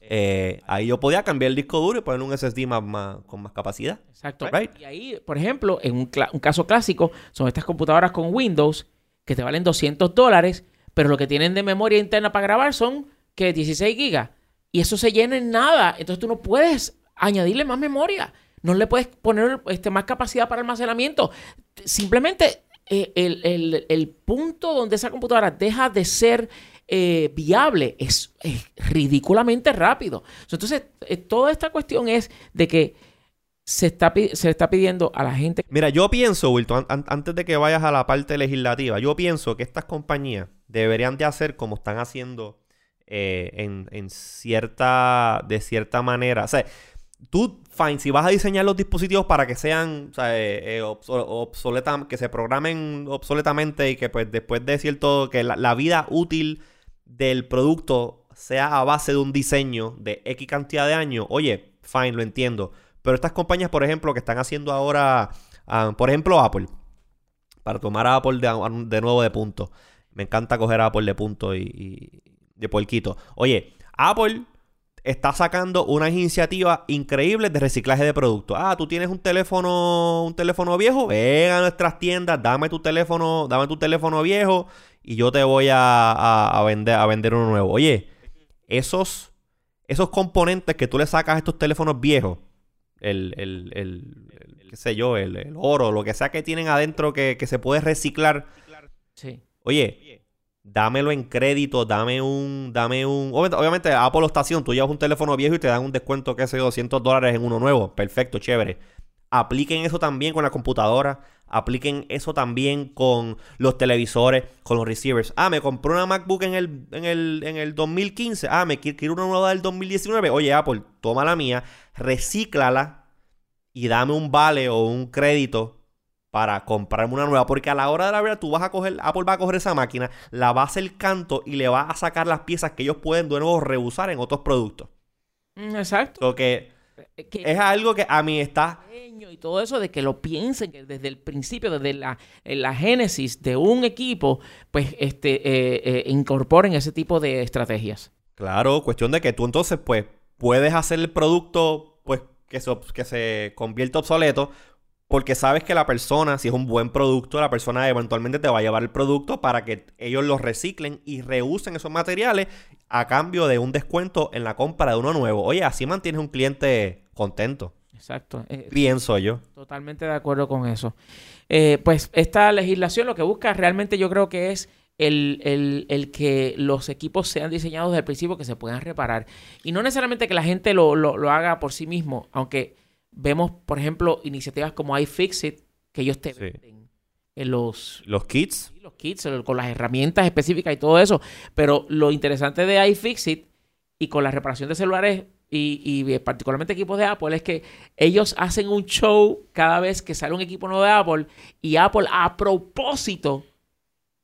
eh, ahí yo podía cambiar el disco duro y poner un SSD más, más- con más capacidad. Exacto. Right. Y ahí, por ejemplo, en un, un caso clásico, son estas computadoras con Windows que te valen 200 dólares, pero lo que tienen de memoria interna para grabar son que 16 gigas. Y eso se llena en nada. Entonces tú no puedes añadirle más memoria. No le puedes poner este, más capacidad para almacenamiento. Simplemente eh, el, el- el punto donde esa computadora deja de ser eh, viable es, es ridículamente rápido. Entonces, eh, toda esta cuestión es de que se está, se está pidiendo a la gente Mira, yo pienso, Wilton, an- antes de que vayas a la parte legislativa, yo pienso que estas compañías deberían de hacer como están haciendo en, en cierta, de cierta manera. O sea, tú, fine, si vas a diseñar los dispositivos para que sean o sea, eh, eh, obso- obsoleta- que se programen obsoletamente y que pues después de cierto, que la, vida útil del producto sea a base de un diseño de X cantidad de años, oye, fine, lo entiendo. Pero estas compañías, por ejemplo, que están haciendo ahora, ah, por ejemplo, Apple, para tomar a Apple de, de nuevo de punto. Me encanta coger a Apple de punto y, y de puerquito. Oye, Apple está sacando unas iniciativas increíbles de reciclaje de productos. Ah, tú tienes un teléfono, un teléfono viejo, ven a nuestras tiendas, dame tu teléfono, dame tu teléfono viejo y yo te voy a, a- a vender, a vender uno nuevo. Oye, esos, esos componentes que tú le sacas a estos teléfonos viejos, el, el, el- el- qué sé yo, el, el oro, lo que sea que tienen adentro que, que se puede reciclar, Sí. Oye, dámelo en crédito, dame un, dame un... Obviamente, Apple haciendo, tú llevas un teléfono viejo y te dan un descuento, qué sé yo, 200 dólares en uno nuevo. Perfecto, chévere. Apliquen eso también con la computadora, apliquen eso también con los televisores, con los receivers. Ah, me compré una MacBook en el, en el, en el 2015. Ah, me qui- quiero una nueva del 2019. Oye, Apple, toma la mía, recíclala y dame un vale o un crédito para comprarme una nueva. Porque a la hora de la verdad, tú vas a coger, Apple va a coger esa máquina, la va a hacer canto y le va a sacar las piezas que ellos pueden de nuevo reusar en otros productos. Mm, Exacto. Que Eh, que- es algo que a mí está. y todo eso de que lo piensen que desde el principio, desde la, en la génesis de un equipo, pues este eh, eh, incorporen ese tipo de estrategias. Claro, cuestión de que tú entonces, pues, puedes hacer el producto, pues, que se, que se convierta obsoleto. Porque sabes que la persona, si es un buen producto, la persona eventualmente te va a llevar el producto para que ellos lo reciclen y reusen esos materiales a cambio de un descuento en la compra de uno nuevo. Oye, así mantienes un cliente contento. Exacto. Eh, Pienso yo. Totalmente de acuerdo con eso. Eh, pues esta legislación lo que busca realmente yo creo que es el, el- el que los equipos sean diseñados desde el principio que se puedan reparar. Y no necesariamente que la gente lo, lo- lo haga por sí mismo, aunque vemos, por ejemplo, iniciativas como iFixit, que ellos te Sí. venden en los, Los kits. sí, los kits, con las herramientas específicas y todo eso. Pero lo interesante de iFixit y con la reparación de celulares y, y eh, particularmente equipos de Apple es que ellos hacen un show cada vez que sale un equipo nuevo de Apple y Apple a propósito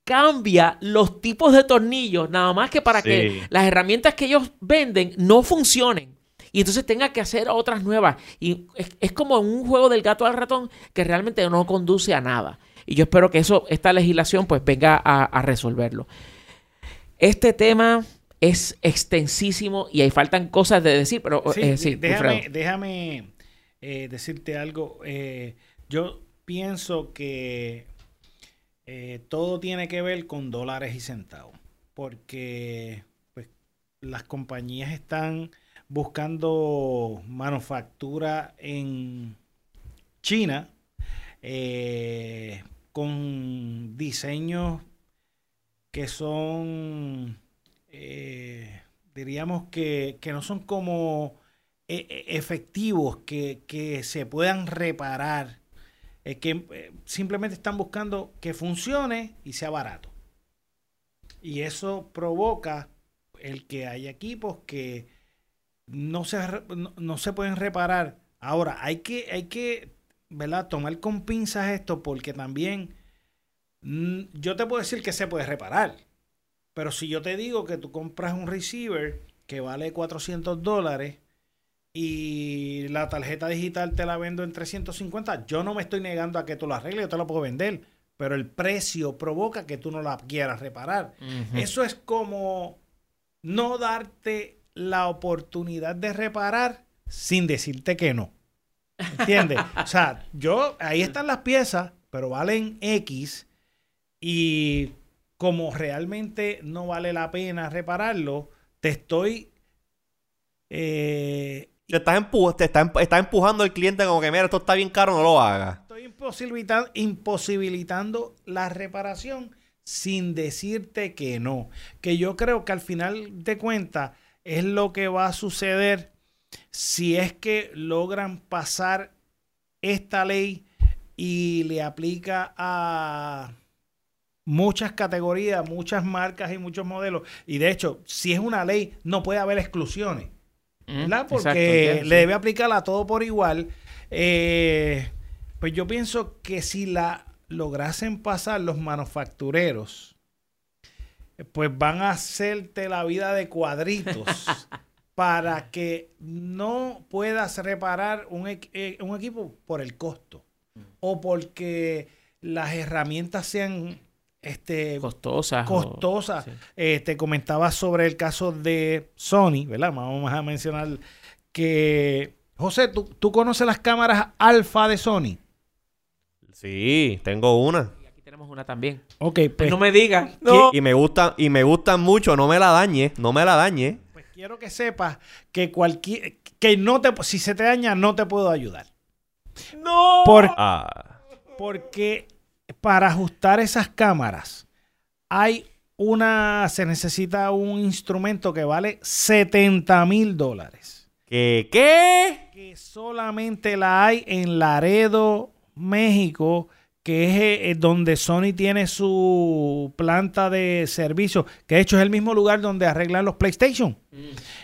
cambia los tipos de tornillos nada más que para Sí. que las herramientas que ellos venden no funcionen. Y entonces tenga que hacer otras nuevas. Y es, es como un juego del gato al ratón que realmente no conduce a nada. Y yo espero que eso, esta legislación, pues venga a, a resolverlo. Este tema es extensísimo y ahí faltan cosas de decir, pero Sí, eh, sí, déjame, déjame eh, decirte algo. Eh, yo pienso que eh, todo tiene que ver con dólares y centavos, porque pues, las compañías están buscando manufactura en China eh, con diseños que son, eh, diríamos que, que no son como e- e- efectivos, que, que se puedan reparar, eh, que eh, simplemente están buscando que funcione y sea barato. Y eso provoca el que haya equipos que no se, no, no se pueden reparar. Ahora, hay que, hay que ¿verdad? tomar con pinzas esto porque también mm, yo te puedo decir que se puede reparar. Pero si yo te digo que tú compras un receiver que vale 400 dólares y la tarjeta digital te la vendo en 350, yo no me estoy negando a que tú la arregles, yo te la puedo vender. Pero el precio provoca que tú no la quieras reparar. Eso es como no darte la oportunidad de reparar sin decirte que no. ¿Entiendes? *laughs* o sea, yo, ahí están las piezas, pero valen X y como realmente no vale la pena repararlo, te estoy... eh, Te estás, empu- te está, estás empujando al cliente como que, mira, esto está bien caro, no lo hagas. Estoy imposibilita- imposibilitando la reparación sin decirte que no. Que yo creo que al final de cuentas es lo que va a suceder si es que logran pasar esta ley y le aplica a, muchas categorías, muchas marcas y muchos modelos. Y de hecho, si es una ley, no puede haber exclusiones. Mm, ¿verdad? exacto, Porque le debe aplicar a todo por igual. Eh, pues yo pienso que si la lograsen pasar los manufactureros, pues van a hacerte la vida de cuadritos *laughs* para que no puedas reparar un, eh, un equipo por el costo o porque las herramientas sean este, Costosas. o- costosas. sí. Eh, te comentaba sobre el caso de Sony, ¿verdad? Vamos a mencionar que... José, ¿tú, tú conoces las cámaras alfa de Sony? Sí, tengo una. Tenemos una también. Ok, pues, no me digas. Y me gustan, y me gustan mucho, no me la dañe, no me la dañe. pues quiero que sepas que cualquier... Que no te... Si se te daña, no te puedo ayudar. ¡No! Por- Ah, porque para ajustar esas cámaras hay una... Se necesita un instrumento que vale 70 mil dólares. ¿Qué? ¿Qué? que solamente la hay en Laredo, México, que es eh, donde Sony tiene su planta de servicio, que de hecho es el mismo lugar donde arreglan los PlayStation.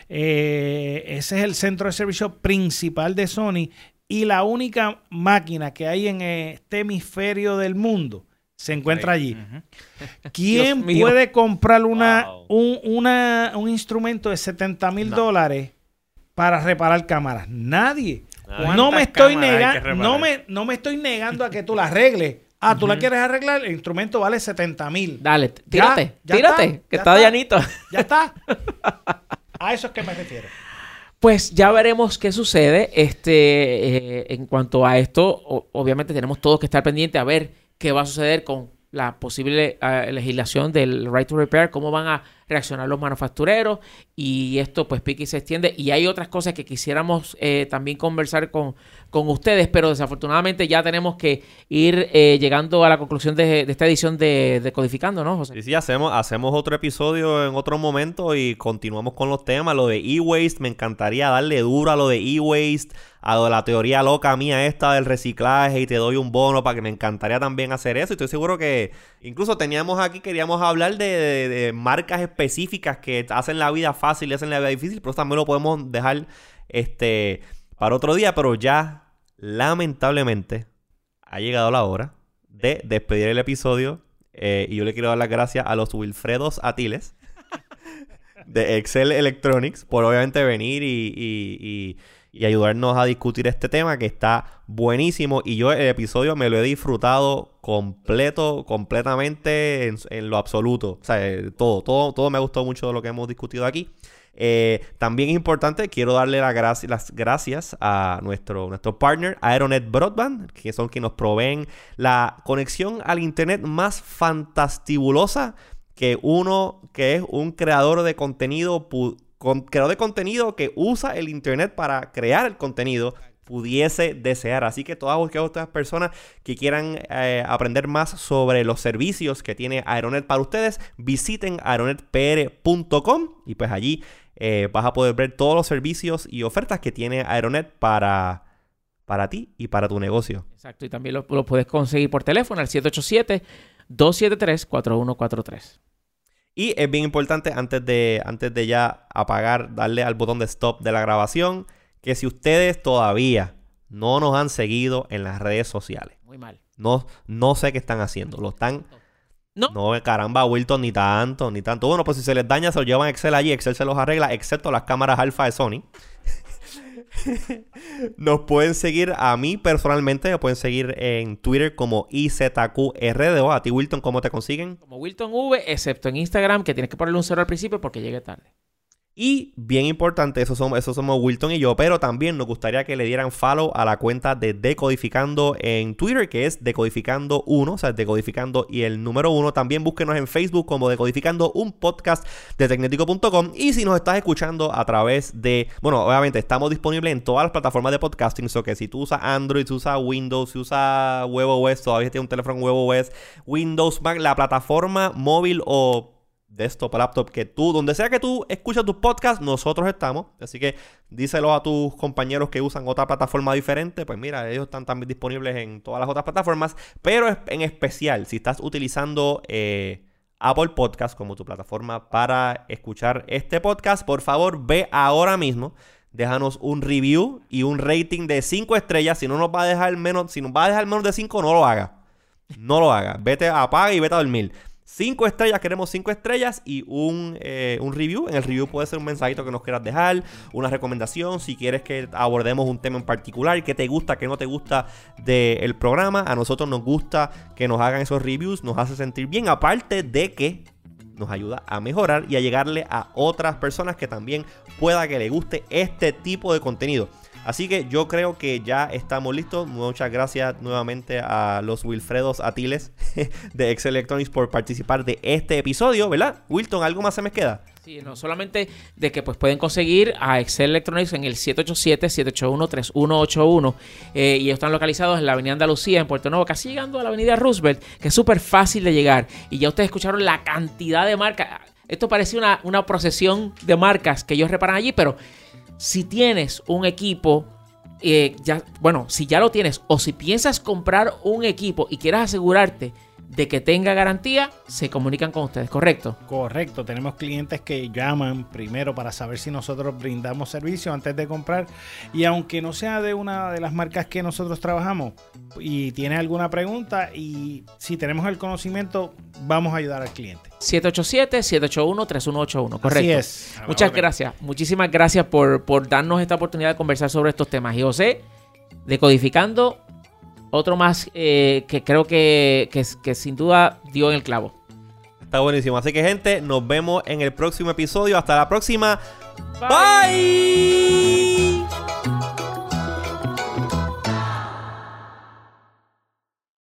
Eh, ese es el centro de servicio principal de Sony y la única máquina que hay en este hemisferio del mundo se encuentra allí. *laughs* ¿Quién puede comprar una, Wow. un, una- un instrumento de 70 mil No. dólares para reparar cámaras? Nadie. ¿Cuántas No me estoy negando, no me, no me estoy negando a que tú la arregles. Ah, tú la quieres arreglar, el instrumento vale 70 mil. Dale, tírate, ya tírate, está, que ya está está. llanito. Ya está. A eso es que me refiero. Pues ya veremos qué sucede. Este, eh, en cuanto a esto, o- obviamente tenemos todos que estar pendientes a ver qué va a suceder con la posible eh, legislación del right to repair, cómo van a reaccionar los manufactureros y esto pues pique y se extiende y hay otras cosas que quisiéramos eh, también conversar con, con ustedes, pero desafortunadamente ya tenemos que ir eh, llegando a la conclusión de, esta edición de, de Codificando, ¿no, José? Sí, sí, hacemos, hacemos otro episodio en otro momento y continuamos con los temas. Lo de e-waste, me encantaría darle duro a lo de e-waste, a la teoría loca mía esta del reciclaje y te doy un bono para que me encantaría también hacer eso. Y estoy seguro que incluso teníamos aquí, queríamos hablar de- de marcas específicas que hacen la vida fácil y hacen la vida difícil, pero también lo podemos dejar este, para otro día, pero ya lamentablemente ha llegado la hora de despedir el episodio. eh, y yo le quiero dar las gracias a los Wilfredos Atiles de Excel Electronics por obviamente venir y- y ayudarnos a discutir este tema que está buenísimo. Y yo el episodio me lo he disfrutado completo, completamente en, lo absoluto. O sea, eh, todo, todo, todo me ha gustado mucho de lo que hemos discutido aquí. Eh, también es importante, quiero darle la graci- las gracias a nuestro, nuestro partner Aeronet Broadband, que son quienes nos proveen la conexión al internet más fantastibulosa que uno que es un creador de contenido, con- creador de contenido que usa el internet para crear el contenido pudiese desear. Así que todas aquellas personas que quieran eh, aprender más sobre los servicios que tiene Aeronet para ustedes, visiten aeronetpr.com y pues allí eh, vas a poder ver todos los servicios y ofertas que tiene Aeronet para, para ti y para tu negocio. Exacto, y también lo, lo puedes conseguir por teléfono al 787-273-4143. Y es bien importante antes de, antes de ya apagar, darle al botón de stop de la grabación, que si ustedes todavía no nos han seguido en las redes sociales, Muy mal. no, no sé qué están haciendo, lo están... No. No, caramba, Wilton, ni tanto, ni tanto. Bueno, pues si se les daña, se lo llevan a Excel allí, Excel se los arregla, excepto las cámaras alfa de Sony. *laughs* Nos pueden seguir a mí personalmente, me pueden seguir en Twitter como IZQRDO. A ti, Wilton, ¿cómo te consiguen? Como Wilton V, excepto en Instagram, que tienes que ponerle un cero al principio porque llegue tarde. Y bien importante, eso somos, eso somos Wilton y yo, pero también nos gustaría que le dieran follow a la cuenta de Decodificando en Twitter, que es Decodificando 1, o sea, Decodificando y el número 1. También búsquenos en Facebook como Decodificando, un podcast de tecnético.com. Y si nos estás escuchando a través de, bueno, obviamente estamos disponibles en todas las plataformas de podcasting, so que si tú usas Android, si usas Windows, si usas WebOS, todavía tienes un teléfono WebOS, Windows, Mac, la plataforma móvil o desktop, laptop, que tú, donde sea que tú escuches tus podcasts, nosotros estamos. Así que díselo a tus compañeros que usan otra plataforma diferente. Pues mira, ellos están también disponibles en todas las otras plataformas. Pero en especial, si estás utilizando eh, Apple Podcast como tu plataforma para escuchar este podcast, por favor ve ahora mismo. Déjanos un review y un rating de 5 estrellas. Si no nos va a dejar menos, si nos va a dejar menos de 5, no lo haga. No lo haga. Vete, apaga y vete a dormir. 5 estrellas, queremos 5 estrellas y un, eh, un review. En el review puede ser un mensajito que nos quieras dejar, una recomendación, si quieres que abordemos un tema en particular, qué te gusta, qué no te gusta del programa. A nosotros nos gusta que nos hagan esos reviews, nos hace sentir bien, aparte de que nos ayuda a mejorar y a llegarle a otras personas que también pueda que le guste este tipo de contenido. Así que yo creo que ya estamos listos. Muchas gracias nuevamente a los Wilfredos Atiles *laughs* de Excel Electronics por participar de este episodio, ¿verdad? Wilton, ¿algo más se me queda? Sí, no solamente de que pues pueden conseguir a Excel Electronics en el 787-781-3181 eh, y están localizados en la Avenida Andalucía en Puerto Nuevo, casi llegando a la Avenida Roosevelt, que es súper fácil de llegar. Y ya ustedes escucharon la cantidad de marcas. Esto parece una, una procesión de marcas que ellos reparan allí, pero si tienes un equipo, eh, ya, bueno, si ya lo tienes o si piensas comprar un equipo y quieres asegurarte de que tenga garantía, se comunican con ustedes, ¿correcto? Correcto, tenemos clientes que llaman primero para saber si nosotros brindamos servicio antes de comprar y aunque no sea de una de las marcas que nosotros trabajamos y tiene alguna pregunta y si tenemos el conocimiento vamos a ayudar al cliente. 787-781-3181, correcto. Así es. Muchas gracias. Muchísimas gracias por, por darnos esta oportunidad de conversar sobre estos temas. Y José, decodificando, otro más eh, que creo que, que, que sin duda dio en el clavo. Está buenísimo. Así que, gente, nos vemos en el próximo episodio. Hasta la próxima. Bye.